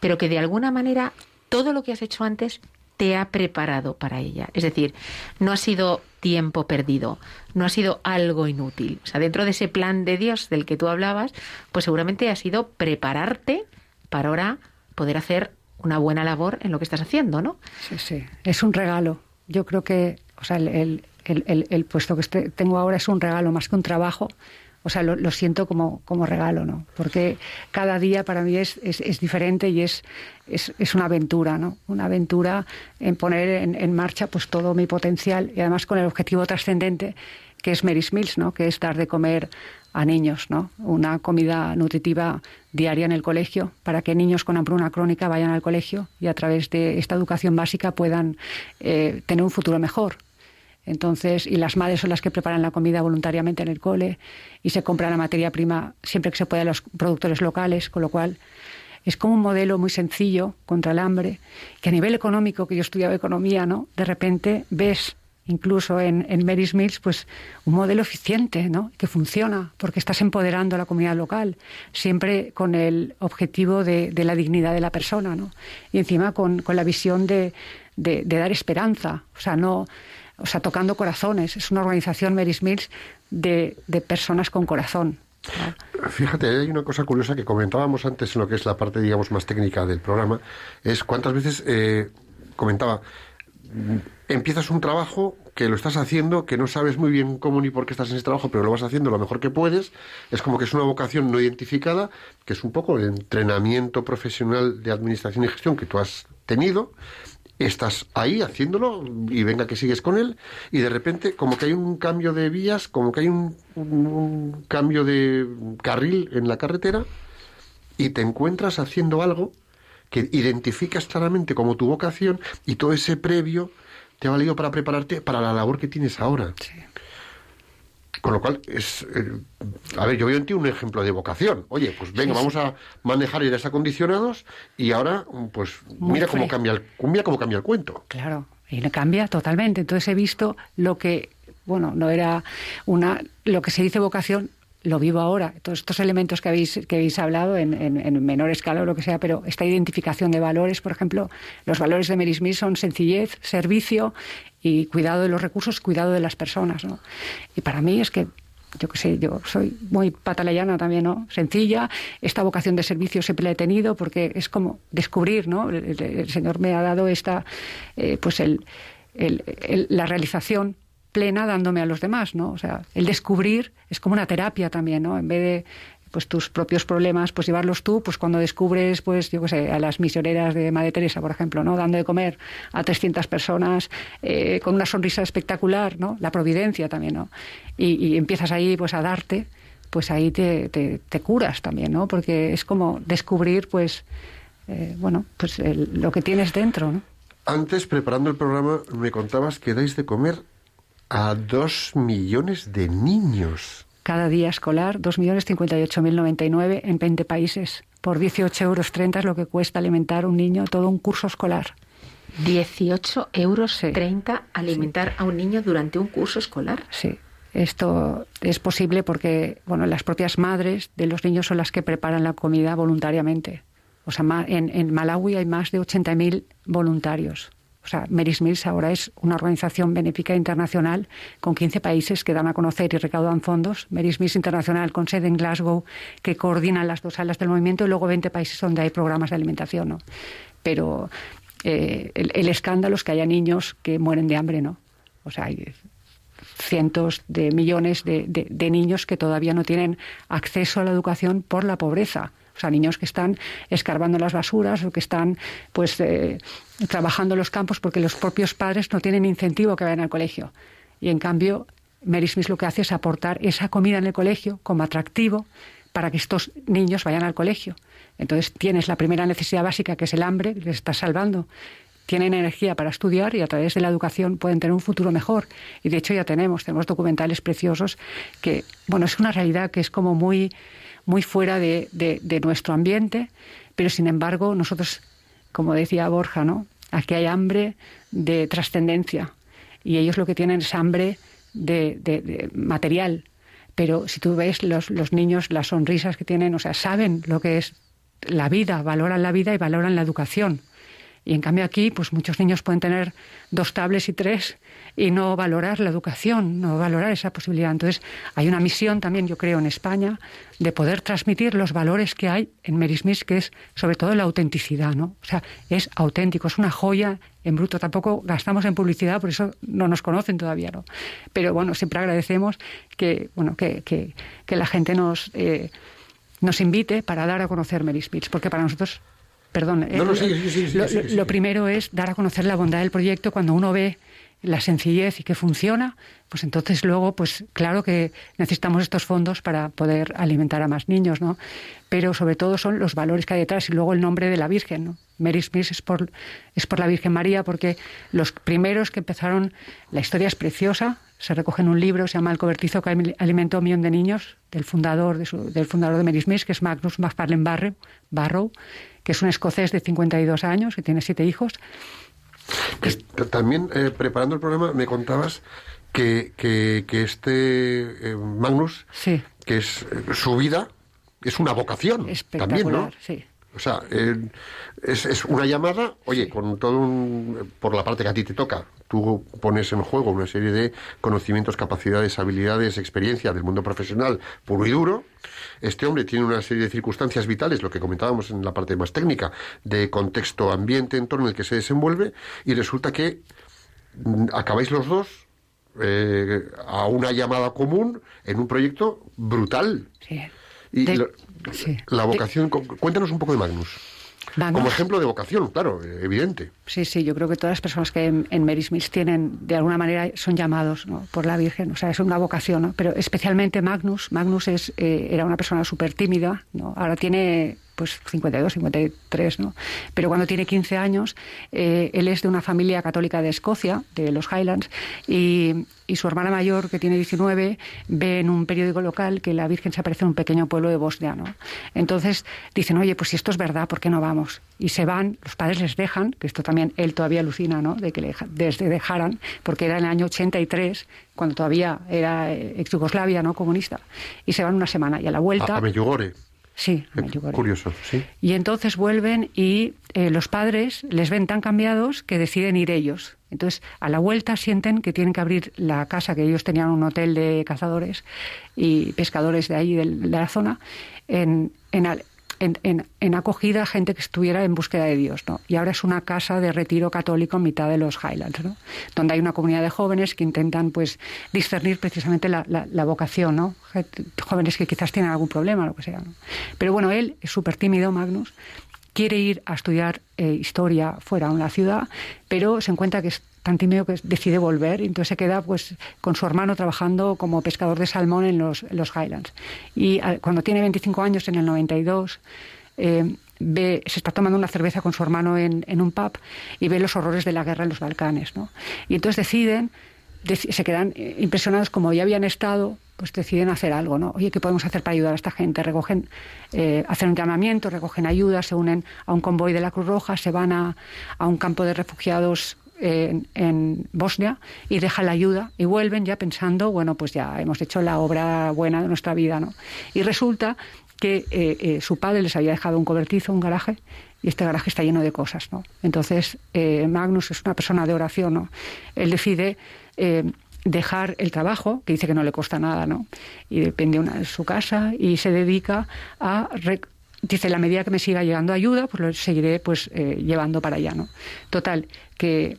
pero que de alguna manera todo lo que has hecho antes te ha preparado para ella. Es decir, no ha sido tiempo perdido, no ha sido algo inútil. O sea, dentro de ese plan de Dios del que tú hablabas, pues seguramente ha sido prepararte para ahora poder hacer una buena labor en lo que estás haciendo, ¿no? Sí, sí, es un regalo. Yo creo que, o sea, el, el- el- el- puesto que este- tengo ahora es un regalo más que un trabajo. O sea, lo, siento como, como regalo, ¿no? Porque cada día para mí es, es, es diferente y es, es, es una aventura, ¿no? Una aventura en poner en, en marcha pues todo mi potencial y además con el objetivo trascendente que es Mary's Mills, ¿no? Que es dar de comer a niños, ¿no? Una comida nutritiva diaria en el colegio para que niños con hambruna crónica vayan al colegio y a través de esta educación básica puedan eh, tener un futuro mejor. Entonces, y las madres son las que preparan la comida voluntariamente en el cole y se compra la materia prima siempre que se pueda a los productores locales, con lo cual es como un modelo muy sencillo contra el hambre, que a nivel económico, que yo estudiaba economía, ¿no? De repente ves incluso en, en Mary's Mills, pues un modelo eficiente, ¿no? Que funciona, porque estás empoderando a la comunidad local, siempre con el objetivo de, de la dignidad de la persona, ¿no? Y encima con, con la visión de, de, de, dar esperanza, o sea, no, o sea, tocando corazones. Es una organización, Mary's Mills, de, de personas con corazón. Fíjate, hay una cosa curiosa que comentábamos antes en lo que es la parte, digamos, más técnica del programa, es cuántas veces eh, comentaba, empiezas un trabajo que lo estás haciendo, que no sabes muy bien cómo ni por qué estás en ese trabajo, pero lo vas haciendo lo mejor que puedes. Es como que es una vocación no identificada, que es un poco el entrenamiento profesional de administración y gestión que tú has tenido. Estás ahí haciéndolo y venga que sigues con él y de repente como que hay un cambio de vías, como que hay un, cambio de carril en la carretera y te encuentras haciendo algo que identificas claramente como tu vocación y todo ese previo te ha valido para prepararte para la labor que tienes ahora. Sí. Con lo cual, es. Eh, a ver, yo veo en ti un ejemplo de vocación. Oye, pues venga, Sí, vamos sí. a manejar aires acondicionados y ahora, pues Muy mira cómo cambia el, mira cómo cambia el cuento. Claro, y cambia totalmente. Entonces he visto lo que, bueno, no era una, lo que se dice vocación, lo vivo ahora. Todos estos elementos que habéis, que habéis hablado en, en- en menor escala o lo que sea, pero esta identificación de valores, por ejemplo, los valores de Mary Smith son sencillez, servicio y cuidado de los recursos, cuidado de las personas, ¿no? Y para mí es que yo qué sé, yo soy muy patalayana también, ¿no? Sencilla, esta vocación de servicio siempre la he tenido porque es como descubrir, ¿no? El, Señor me ha dado esta, eh, pues el- la realización plena dándome a los demás, ¿no? O sea, el descubrir es como una terapia también, ¿no? En vez de pues tus propios problemas, pues llevarlos tú, pues cuando descubres, pues yo qué sé, a las misioneras de Madre Teresa, por ejemplo, ¿no? Dando de comer a 300 personas eh, con una sonrisa espectacular, ¿no? La providencia también, ¿no? Y, empiezas ahí, pues a darte, pues ahí te curas también, ¿no? Porque es como descubrir, pues, eh, bueno, pues el- lo que tienes dentro, ¿no? Antes, preparando el programa, me contabas que dais de comer a dos millones de niños. Cada día escolar, 2.058.099 en 20 países. Por 18,30 euros es lo que cuesta alimentar a un niño todo un curso escolar. 18 euros Sí. 30 alimentar a un niño durante un curso escolar. Sí, esto es posible porque bueno, las propias madres de los niños son las que preparan la comida voluntariamente. O sea, en, en Malawi hay más de 80.000 voluntarios. O sea, Mary's Mills ahora es una organización benéfica internacional con 15 países que dan a conocer y recaudan fondos. Mary's Mills Internacional con sede en Glasgow, que coordina las dos alas del movimiento, y luego 20 países donde hay programas de alimentación. ¿no? Pero eh, el, escándalo es que haya niños que mueren de hambre, ¿no? O sea, hay cientos de millones de- de niños que todavía no tienen acceso a la educación por la pobreza. O sea, niños que están escarbando las basuras o que están pues eh, trabajando en los campos porque los propios padres no tienen incentivo que vayan al colegio. Y en cambio, Mary Smith lo que hace es aportar esa comida en el colegio como atractivo para que estos niños vayan al colegio. Entonces tienes la primera necesidad básica, que es el hambre, que les estás salvando. Tienen energía para estudiar y a través de la educación pueden tener un futuro mejor. Y de hecho ya tenemos, tenemos documentales preciosos que, bueno, es una realidad que es como muy, muy fuera de, de- nuestro ambiente, pero sin embargo nosotros, como decía Borja, ¿no? Aquí hay hambre de trascendencia y ellos lo que tienen es hambre de, de- de material. Pero si tú ves los, los niños, las sonrisas que tienen, o sea, saben lo que es la vida, valoran la vida y valoran la educación. Y en cambio aquí, pues muchos niños pueden tener dos tablets y tres y no valorar la educación, no valorar esa posibilidad. Entonces, hay una misión también, yo creo, en España, de poder transmitir los valores que hay en Mary Smith, que es sobre todo la autenticidad, ¿no? O sea, es auténtico, es una joya en bruto. Tampoco gastamos en publicidad, por eso no nos conocen todavía, ¿no? Pero bueno, siempre agradecemos que, bueno, que, que, que la gente nos, eh, nos invite para dar a conocer Mary Smith, porque para nosotros perdón. No, no, lo- primero es dar a conocer la bondad del proyecto cuando uno ve la sencillez y que funciona, pues entonces luego, pues claro que necesitamos estos fondos para poder alimentar a más niños, ¿no? Pero sobre todo son los valores que hay detrás y luego el nombre de la Virgen, ¿no? Mary Smith es por, es por la Virgen María porque los primeros que empezaron, la historia es preciosa, se recoge en un libro, se llama El cobertizo que ali- alimentó a un millón de niños, del fundador de, su- del fundador de Mary Smith, que es Magnus MacFarlane Barrow, Barrow, que es un escocés de 52 años, que tiene siete hijos, Que también, eh, preparando el programa, me contabas que, que, que este eh, Magnus, Sí. que es eh, su vida, es una vocación también, ¿no? sí. O sea, es, es una llamada, oye, con todo un, por la parte que a ti te toca. Tú pones en juego una serie de conocimientos, capacidades, habilidades, experiencia del mundo profesional puro y duro. Este hombre tiene una serie de circunstancias vitales, lo que comentábamos en la parte más técnica, de contexto, ambiente, entorno en el que se desenvuelve, y resulta que mm, acabáis los dos eh, a una llamada común en un proyecto brutal. Sí. Y De- lo- sí. la vocación, cu- cuéntanos un poco de Magnus. Como ejemplo de vocación, claro, evidente. Sí, sí, yo creo que todas las personas que en, en Mary Smith tienen, de alguna manera, son llamados ¿no? por la Virgen, o sea, es una vocación, ¿no? Pero especialmente Magnus, Magnus es, eh, era una persona súper tímida, ¿no? Ahora tiene pues 52, 53, ¿no? Pero cuando tiene 15 años, eh, él es de una familia católica de Escocia, de los Highlands, y, y su hermana mayor, que tiene 19, ve en un periódico local que la Virgen se aparece en un pequeño pueblo de Bosnia, ¿no? Entonces dicen, oye, pues si esto es verdad, ¿por qué no vamos? Y se van, los padres les dejan, que esto también él todavía alucina, ¿no? De que le, desde dejaran, porque era en el año 83, cuando todavía era eh, ex Yugoslavia, ¿no? Comunista. Y se van una semana y a la vuelta... A, a. Sí, a Medjugorje. Curioso, sí. Y entonces vuelven y eh, los padres les ven tan cambiados que deciden ir ellos. Entonces, a la vuelta sienten que tienen que abrir la casa, que ellos tenían un hotel de cazadores y pescadores de ahí, de, la zona, en, en, en- en- en acogida a gente que estuviera en búsqueda de Dios. ¿no? Y ahora es una casa de retiro católico en mitad de los Highlands, ¿no? donde hay una comunidad de jóvenes que intentan pues discernir precisamente la, la- vocación, ¿no? Jóvenes que quizás tienen algún problema, lo que sea. ¿no? Pero bueno, él es súper tímido, Magnus, quiere ir a estudiar eh, historia fuera de la ciudad, pero se encuentra que es tan tímido que decide volver entonces se queda pues con su hermano trabajando como pescador de salmón en los, Highlands. Y ah, cuando tiene 25 años, en el 92, eh, ve, se está tomando una cerveza con su hermano en, un pub y ve los horrores de la guerra en los Balcanes. ¿no? Y entonces deciden, deci- se quedan eh, impresionados como ya habían estado, pues deciden hacer algo, ¿no? Oye, ¿qué podemos hacer para ayudar a esta gente? Recogen, eh, hacen un llamamiento, recogen ayuda, se unen a un convoy de la Cruz Roja, se van a, a un campo de refugiados en, en Bosnia y dejan la ayuda y vuelven ya pensando, bueno, pues ya hemos hecho la obra buena de nuestra vida, ¿no? Y resulta que eh, eh, su padre les había dejado un cobertizo, un garaje, y este garaje está lleno de cosas, ¿no? Entonces, eh, Magnus es una persona de oración, ¿no? Él decide eh, dejar el trabajo, que dice que no le cuesta nada, ¿no? Y depende de su casa, y se dedica a... Dice, la medida que me siga llegando ayuda, pues lo seguiré pues eh, llevando para allá, ¿no? Total, que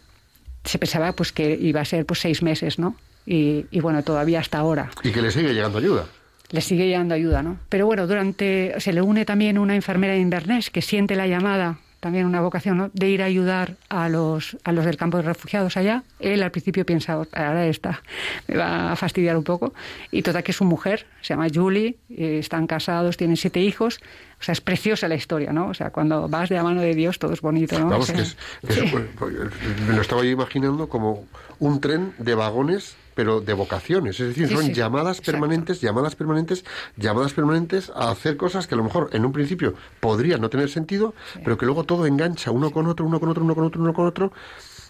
se pensaba pues que iba a ser pues seis meses, ¿no? Y, y bueno, todavía hasta ahora Y que le sigue llegando ayuda. le sigue llegando ayuda, ¿no? Pero bueno, durante se le une también una enfermera de Inverness que siente la llamada, también una vocación, ¿no? de ir a ayudar a los a los del campo de refugiados allá. Él al principio piensa, ahora está, me va a fastidiar un poco. Y total que es su mujer, se llama Julie, eh, están casados, tienen siete hijos. O sea, es preciosa la historia, ¿no? O sea, cuando vas de la mano de Dios todo es bonito, ¿no? Vamos, O sea, que es, que es- sí. pues, pues, me lo estaba yo imaginando como un tren de vagones, pero de vocaciones. Es decir, Sí, son sí, llamadas exacto. permanentes, llamadas permanentes, llamadas permanentes a hacer cosas que a lo mejor en un principio podrían no tener sentido, pero que luego todo engancha uno con otro, uno con otro, uno con otro, uno con otro.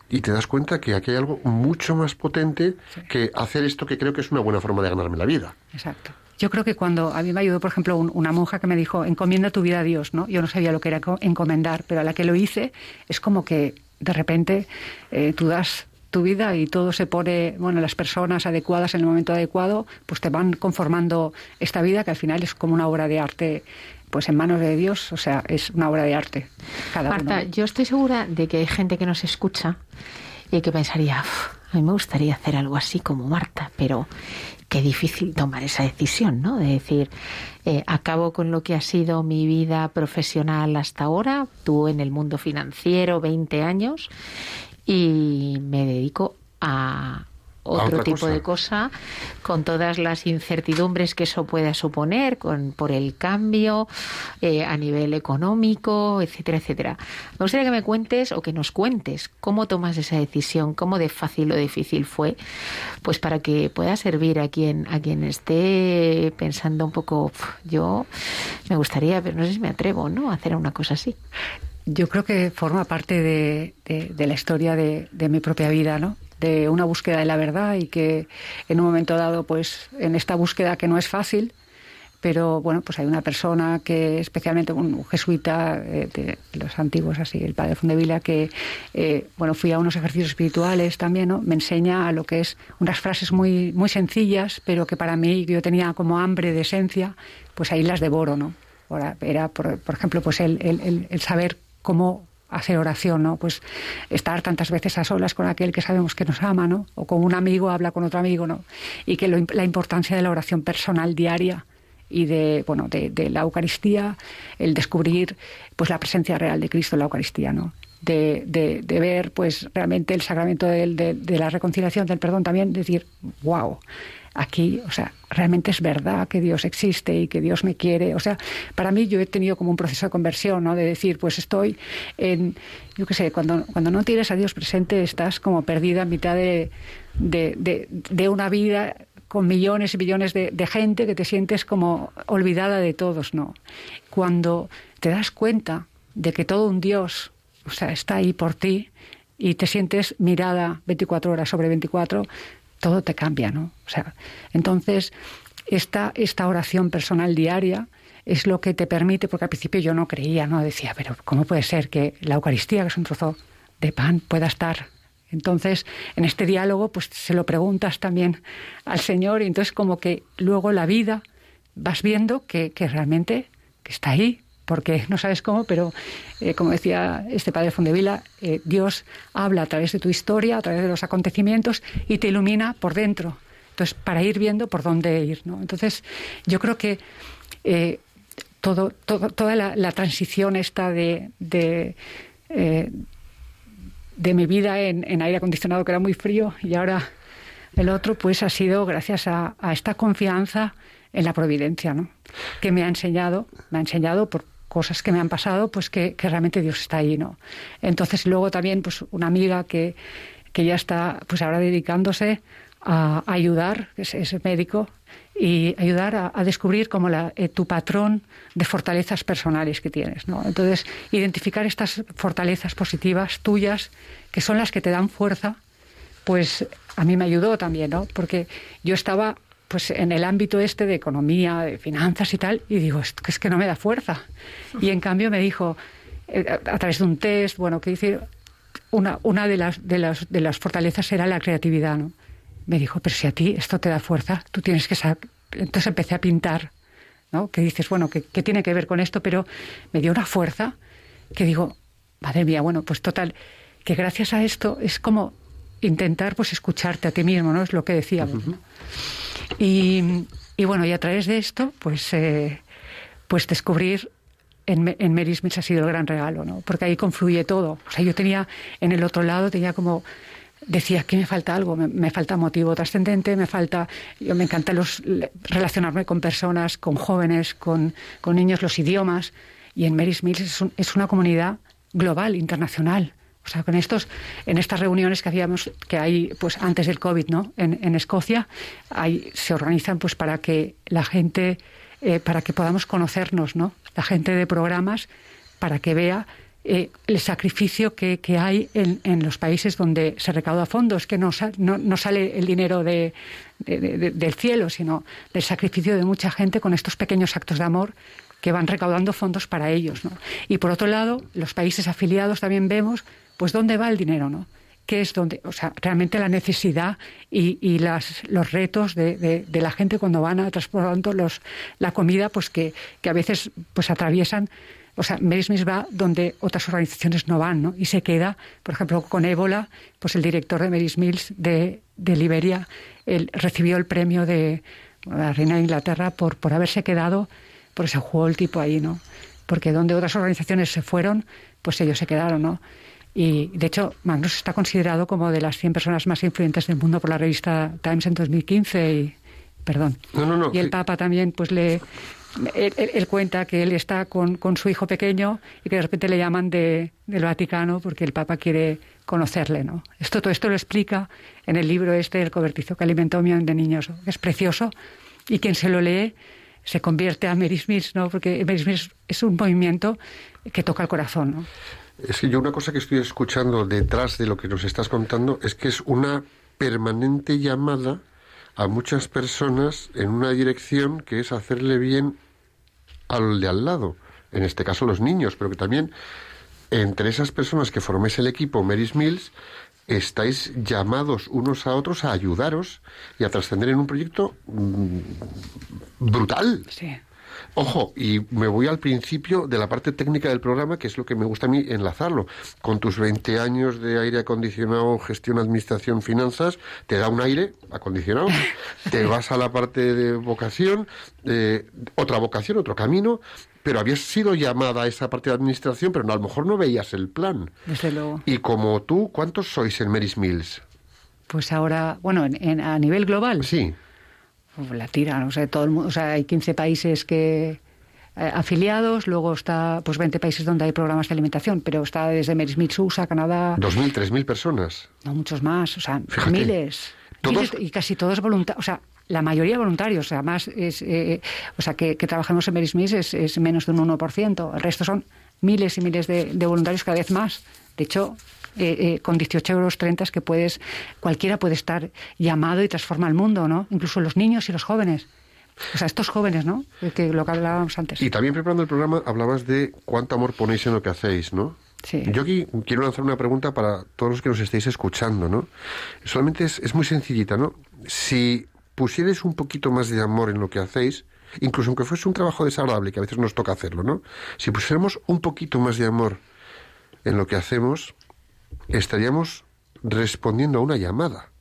Y te das cuenta que aquí hay algo mucho más potente que hacer esto que creo que es una buena forma de ganarme la vida. Exacto. Yo creo que cuando a mí me ayudó, por ejemplo, un- una monja que me dijo, encomienda tu vida a Dios, ¿no? Yo no sabía lo que era co- encomendar, pero a la que lo hice es como que de repente eh, tú das tu vida y todo se pone, bueno, las personas adecuadas en el momento adecuado, pues te van conformando esta vida que al final es como una obra de arte, pues en manos de Dios, o sea, es una obra de arte. Cada Marta, uno. yo estoy segura de que hay gente que nos escucha y que pensaría, "Uf, a mí me gustaría hacer algo así como Marta, pero qué difícil tomar esa decisión, ¿no? De decir, eh, acabo con lo que ha sido mi vida profesional hasta ahora, tú en el mundo financiero 20 años, y me dedico a otro tipo cosa. de cosa, con todas las incertidumbres que eso pueda suponer, con, por el cambio eh, a nivel económico, etcétera, etcétera. Me gustaría que me cuentes o que nos cuentes cómo tomas esa decisión, cómo de fácil o difícil fue, pues para que pueda servir a quien, a quien esté pensando un poco, "Uf, yo me gustaría, pero no sé si me atrevo, ¿no? A hacer una cosa así. Yo creo que forma parte de, de- de la historia de, de mi propia vida, ¿no? De una búsqueda de la verdad y que en un momento dado, pues en esta búsqueda que no es fácil, pero bueno, pues hay una persona que, especialmente un jesuita eh, de los antiguos, así, el padre Fundevila, que, eh, bueno, fui a unos ejercicios espirituales también, ¿no? Me enseña a lo que es unas frases muy, muy sencillas, pero que para mí, yo tenía como hambre de esencia, pues ahí las devoro, ¿no? Era, por, por ejemplo, pues el- el- el saber cómo hacer oración, ¿no? Pues estar tantas veces a solas con aquel que sabemos que nos ama, ¿no? O con un amigo habla con otro amigo, ¿no? Y que lo la importancia de la oración personal diaria y de bueno de, de la Eucaristía, el descubrir pues la presencia real de Cristo en la Eucaristía, ¿no? De, de- de ver pues realmente el sacramento de la reconciliación, del perdón también, decir, wow, aquí, o sea, realmente es verdad que Dios existe y que Dios me quiere. O sea, para mí yo he tenido como un proceso de conversión, ¿no? De decir, pues estoy en, yo qué sé, cuando, cuando no tienes a Dios presente estás como perdida en mitad de, de, una vida con millones y millones de, de gente que te sientes como olvidada de todos, ¿no? Cuando te das cuenta de que todo un Dios, o sea, está ahí por ti y te sientes mirada 24 horas sobre 24, todo te cambia, ¿no? O sea, entonces esta, esta oración personal diaria es lo que te permite, porque al principio yo no creía, ¿no? Decía, pero ¿cómo puede ser que la Eucaristía, que es un trozo de pan, pueda estar entonces, en este diálogo, pues se lo preguntas también al Señor y entonces como que luego la vida vas viendo que, que realmente que está ahí, porque no sabes cómo, pero eh, como decía este padre Fondevila, eh, Dios habla a través de tu historia, a través de los acontecimientos y te ilumina por dentro. Entonces, para ir viendo por dónde ir, ¿no? Entonces, yo creo que eh, todo, todo- toda la, transición esta de, de, de mi vida en, en aire acondicionado, que era muy frío, y ahora el otro, pues ha sido gracias a, a esta confianza en la providencia, ¿no? Que me ha enseñado, me ha enseñado por cosas que me han pasado, pues que, que realmente Dios está ahí, ¿no? Entonces luego también, pues una amiga que, que ya está, pues ahora dedicándose a ayudar, es, es médico, y ayudar a, a descubrir como la, eh, tu patrón de fortalezas personales que tienes. ¿no? Entonces, identificar estas fortalezas positivas tuyas, que son las que te dan fuerza, pues a mí me ayudó también, ¿no? Porque yo estaba pues en el ámbito este de economía, de finanzas y tal, y digo, es que no me da fuerza. Y en cambio me dijo, eh, a, través de un test, bueno, que decir, una, una de, las, de, las, de las fortalezas era la creatividad, ¿no? Me dijo, pero si a ti esto te da fuerza, tú tienes que saber... Entonces empecé a pintar, ¿no? Que dices, bueno, ¿qué, qué tiene que ver con esto? Pero me dio una fuerza que digo, madre mía, bueno, pues total, que gracias a esto es como intentar pues escucharte a ti mismo, ¿no? Es lo que decíamos. Y, bueno, y a través de esto, pues, eh, pues descubrir en, en Mary Smith ha sido el gran regalo, ¿no? Porque ahí confluye todo. O sea, yo tenía en el otro lado, tenía como decía que me falta algo, me, me falta motivo trascendente, me falta, yo me encanta los, relacionarme con personas, con jóvenes, con, con niños, los idiomas. Y en Mary Smith es, un- es una comunidad global, internacional. O sea, con estos, en estas reuniones que hacíamos, que hay pues antes del COVID, ¿no? En, Escocia, hay, se organizan pues para que la gente, eh, para que podamos conocernos, ¿no? La gente de programas, para que vea eh, el sacrificio que, que hay en, en los países donde se recauda fondos, que no, no, no sale el dinero de- del cielo, sino del sacrificio de mucha gente con estos pequeños actos de amor que van recaudando fondos para ellos. ¿no? Y por otro lado, los países afiliados también vemos, pues, dónde va el dinero, ¿no? ¿Qué es donde, o sea, realmente la necesidad y, y las, los retos de, de- la gente cuando van a transportando los, la comida, pues que, que a veces pues atraviesan o sea, Mary Smith va donde otras organizaciones no van, ¿no? Y se queda, por ejemplo, con ébola, pues el director de Mary Mills de, de Liberia él recibió el premio de la reina de Inglaterra por, por haberse quedado, por se jugó el tipo ahí, ¿no? Porque donde otras organizaciones se fueron, pues ellos se quedaron, ¿no? Y de hecho, Magnus está considerado como de las 100 personas más influyentes del mundo por la revista Times en 2015 y perdón. No, no, no, y el. Papa también, pues le. Él, cuenta que él está con, con su hijo pequeño y que de repente le llaman de, del Vaticano porque el Papa quiere conocerle, ¿no? Esto, todo esto lo explica en el libro este, El cobertizo que alimentó un millón de niños, es precioso y quien se lo lee se convierte a Mary Smith, ¿no? Porque Mary Smith es un movimiento que toca el corazón, ¿no? Es que yo una cosa que estoy escuchando detrás de lo que nos estás contando es que es una permanente llamada a muchas personas en una dirección que es hacerle bien al de al lado, en este caso los niños, pero que también entre esas personas que forméis el equipo Mary's Mills estáis llamados unos a otros a ayudaros y a trascender en un proyecto mm, brutal. Sí. Ojo, y me voy al principio de la parte técnica del programa, que es lo que me gusta a mí enlazarlo. Con tus 20 años de aire acondicionado, gestión, administración, finanzas, te da un aire acondicionado, (laughs) te vas a la parte de vocación, eh, otra vocación, otro camino, pero habías sido llamada a esa parte de administración, pero a lo mejor no veías el plan. Desde luego. Y como tú, ¿cuántos sois en Mary's Mills? Pues ahora, bueno, en- en- a nivel global, Sí. Uf, la tiran, o sea, todo el mundo, o sea, hay 15 países que eh, afiliados, luego está pues 20 países donde hay programas de alimentación, pero está desde Mary Smith, USA, Canadá, Dos mil, tres mil personas. no muchos más, o sea, Fíjate. miles, Todos- miles, y casi todos voluntarios, o sea, la mayoría voluntarios, o sea, más es, eh, o sea, que, que trabajamos en Smith es, es menos de un 1%, el resto son miles y miles de, de voluntarios cada vez más. De hecho, eh, eh, con 18 euros 30 es que puedes, cualquiera puede estar llamado y transforma el mundo, ¿no? Incluso los niños y los jóvenes. O sea, estos jóvenes, ¿no? Que- Que lo que hablábamos antes. Y también preparando el programa hablabas de cuánto amor ponéis en lo que hacéis, ¿no? Sí. Yo aquí quiero lanzar una pregunta para todos los que nos estéis escuchando, ¿no? Solamente es, es muy sencillita, ¿no? Si pusierais un poquito más de amor en lo que hacéis, incluso aunque fuese un trabajo desagradable, que a veces nos toca hacerlo, ¿no? Si pusiéramos un poquito más de amor en lo que hacemos, estaríamos respondiendo a una llamada,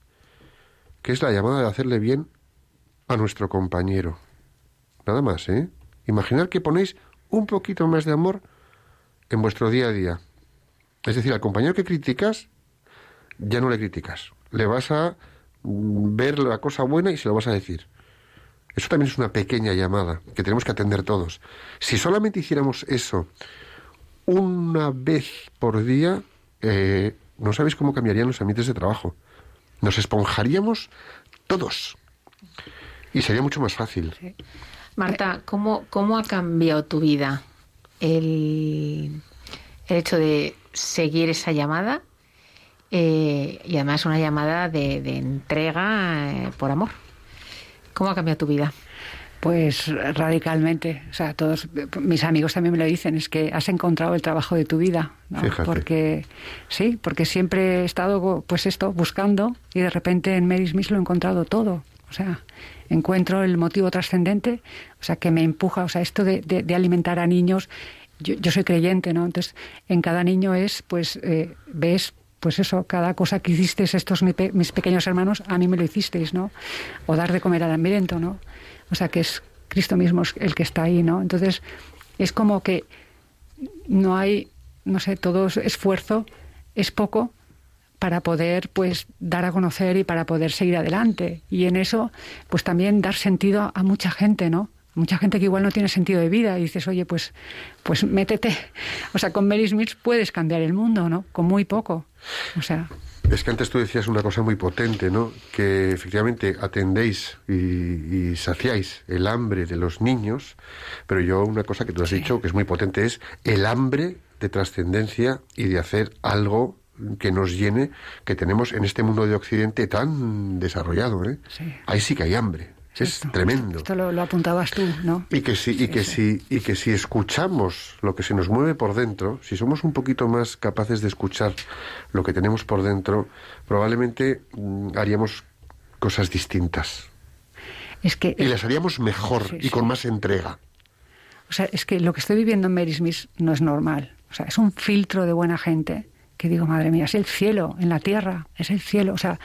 que es la llamada de hacerle bien a nuestro compañero. Nada más, ¿eh? Imaginar que ponéis un poquito más de amor en vuestro día a día. Es decir, al compañero que criticas, ya no le criticas. Le vas a ver la cosa buena y se lo vas a decir. Eso también es una pequeña llamada que tenemos que atender todos. Si solamente hiciéramos eso una vez por día, eh, no sabéis cómo cambiarían los ambientes de trabajo. Nos esponjaríamos todos. Y sería mucho más fácil. Marta, ¿cómo, ¿cómo ha cambiado tu vida el, el hecho de seguir esa llamada? Eh, y además una llamada de, de entrega eh, por amor. ¿Cómo ha cambiado tu vida? Pues radicalmente. O sea, todos mis amigos también me lo dicen, es que has encontrado el trabajo de tu vida. ¿no? Fíjate. Porque sí, porque siempre he estado, pues esto, buscando y de repente en Mary Smith lo he encontrado todo. O sea, encuentro el motivo trascendente, o sea, que me empuja, o sea, esto de, de- de alimentar a niños. Yo, yo soy creyente, ¿no? Entonces, en cada niño es, pues, eh, ves, pues eso, cada cosa que hicisteis estos mis pequeños hermanos, a mí me lo hicisteis, ¿no? O dar de comer al hambriento, ¿no? O sea, que es Cristo mismo el que está ahí, ¿no? Entonces, es como que no hay, no sé, todo es esfuerzo es poco para poder pues dar a conocer y para poder seguir adelante y en eso pues también dar sentido a mucha gente no mucha gente que igual no tiene sentido de vida y dices oye pues pues métete o sea con Mary Smith puedes cambiar el mundo no con muy poco o sea Es que antes tú decías una cosa muy potente, ¿no? Que efectivamente atendéis y, y saciáis el hambre de los niños, pero yo una cosa que tú has dicho que es muy potente es el hambre de trascendencia y de hacer algo que nos llene, que tenemos en este mundo de Occidente tan desarrollado, ¿eh? Sí. Ahí sí que hay hambre. Es esto, tremendo. esto lo, lo apuntabas tú no Y que si, y que si, y que si escuchamos lo que se nos mueve por dentro, si somos un poquito más capaces de escuchar lo que tenemos por dentro, probablemente mm, haríamos cosas distintas. es que Y las haríamos mejor Sí, y con más entrega. O sea, es que lo que estoy viviendo en Mary Smith no es normal. O sea, es un filtro de buena gente que digo, madre mía, es el cielo en la tierra, es el cielo. O sea,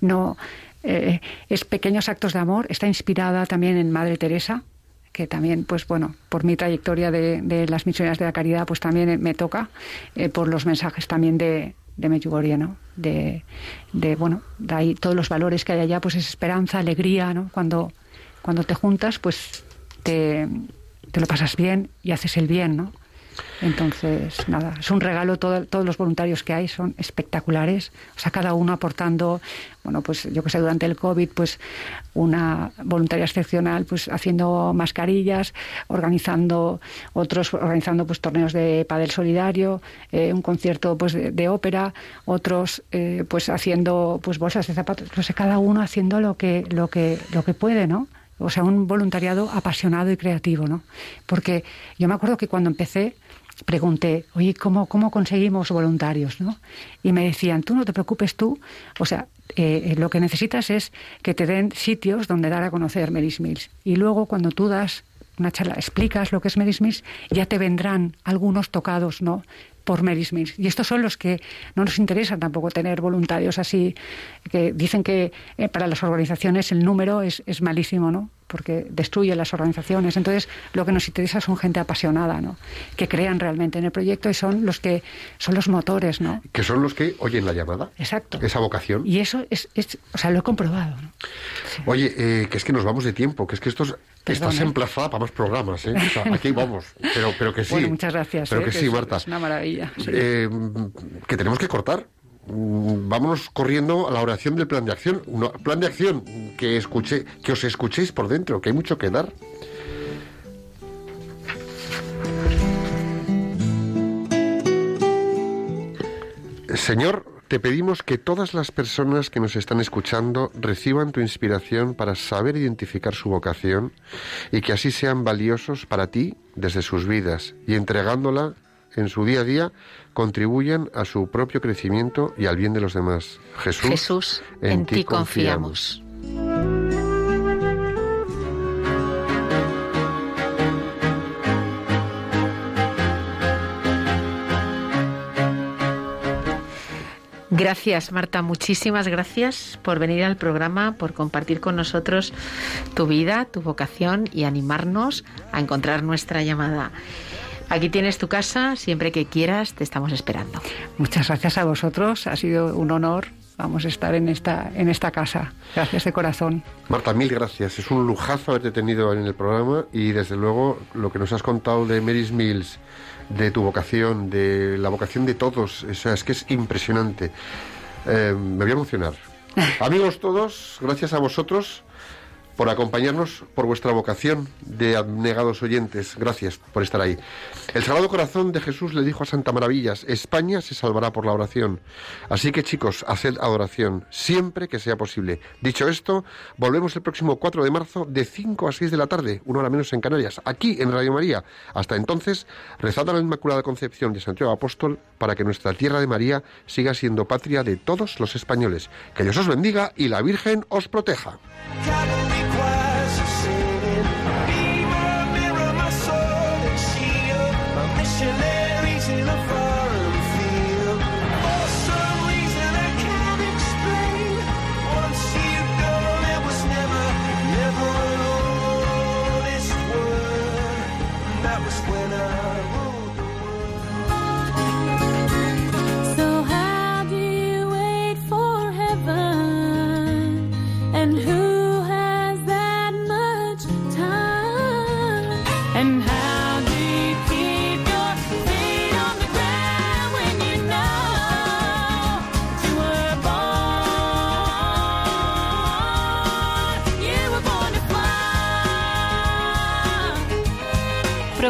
no eh, es pequeños actos de amor. Está inspirada también en Madre Teresa, que también, pues bueno, por mi trayectoria de, de las misiones de la caridad, pues también me toca eh, por los mensajes también de de Medjugorje, ¿no? De, de, bueno, de ahí todos los valores que hay allá, pues es esperanza, alegría, ¿no? Cuando, cuando te juntas, pues te, te lo pasas bien y haces el bien, ¿no? Entonces, nada, es un regalo, todo- todos los voluntarios que hay son espectaculares, o sea, cada uno aportando, bueno, pues yo que sé, durante el COVID, pues una voluntaria excepcional, pues haciendo mascarillas, organizando otros, organizando pues torneos de padel solidario, eh, un concierto pues de, ópera, otros eh, pues haciendo pues bolsas de zapatos, no sé, cada uno haciendo lo que, lo que, lo que puede, ¿no? O sea, un voluntariado apasionado y creativo, ¿no? Porque yo me acuerdo que cuando empecé pregunté, oye, ¿cómo, cómo conseguimos voluntarios? ¿no? Y me decían, tú no te preocupes tú, o sea, eh, lo que necesitas es que te den sitios donde dar a conocer Mary's Mills. Y luego cuando tú das una charla, explicas lo que es Mary's Mills, ya te vendrán algunos tocados, ¿no? por Mary's Mills. Y estos son los que no nos interesa tampoco tener voluntarios así, que dicen que eh, para las organizaciones el número es, es malísimo, ¿no? Porque destruye las organizaciones. Entonces, lo que nos interesa son gente apasionada, ¿no? Que crean realmente en el proyecto y son los que son los motores, ¿no? Que son los que oyen la llamada. Exacto. Esa vocación. Y eso es, es o sea, lo he comprobado, ¿no? Oye, eh, que es que nos vamos de tiempo, que es que esto es- Perdona. estás emplazada para más programas, ¿eh? O sea, aquí vamos, pero, pero que sí. Bueno, muchas gracias. Pero ¿eh? que sí, Marta. Es una maravilla. sí. Eh, que tenemos que cortar. Mm, Vámonos corriendo a la oración del plan de acción. Plan de acción que escuché, que os escuchéis por dentro, que hay mucho que dar. Señor, te pedimos que todas las personas que nos están escuchando reciban tu inspiración para saber identificar su vocación y que así sean valiosos para ti desde sus vidas y entregándola en su día a día contribuyan a su propio crecimiento y al bien de los demás. Jesús, Jesús, en, ti confiamos. Gracias, Marta. Muchísimas gracias por venir al programa, por compartir con nosotros tu vida, tu vocación y animarnos a encontrar nuestra llamada. Aquí tienes tu casa, siempre que quieras, te estamos esperando. Muchas gracias a vosotros. Ha sido un honor. Vamos a estar en esta, en esta casa. Gracias de corazón. Marta, mil gracias. Es un lujazo haberte tenido en el programa y desde luego lo que nos has contado de Mary's Mills, de tu vocación, de la vocación de todos, o sea, es que es impresionante. Eh, me voy a emocionar. (laughs) Amigos todos, gracias a vosotros por acompañarnos, por vuestra vocación de abnegados oyentes. Gracias por estar ahí. El Sagrado Corazón de Jesús le dijo a Santa Maravillas, España se salvará por la oración. Así que chicos, haced adoración, siempre que sea posible. Dicho esto, volvemos el próximo 4 de marzo de 5 a 6 de la tarde, una hora menos en Canarias, aquí en Radio María. Hasta entonces, rezad a la Inmaculada Concepción de Santiago Apóstol para que nuestra tierra de María siga siendo patria de todos los españoles. Que Dios os bendiga y la Virgen os proteja.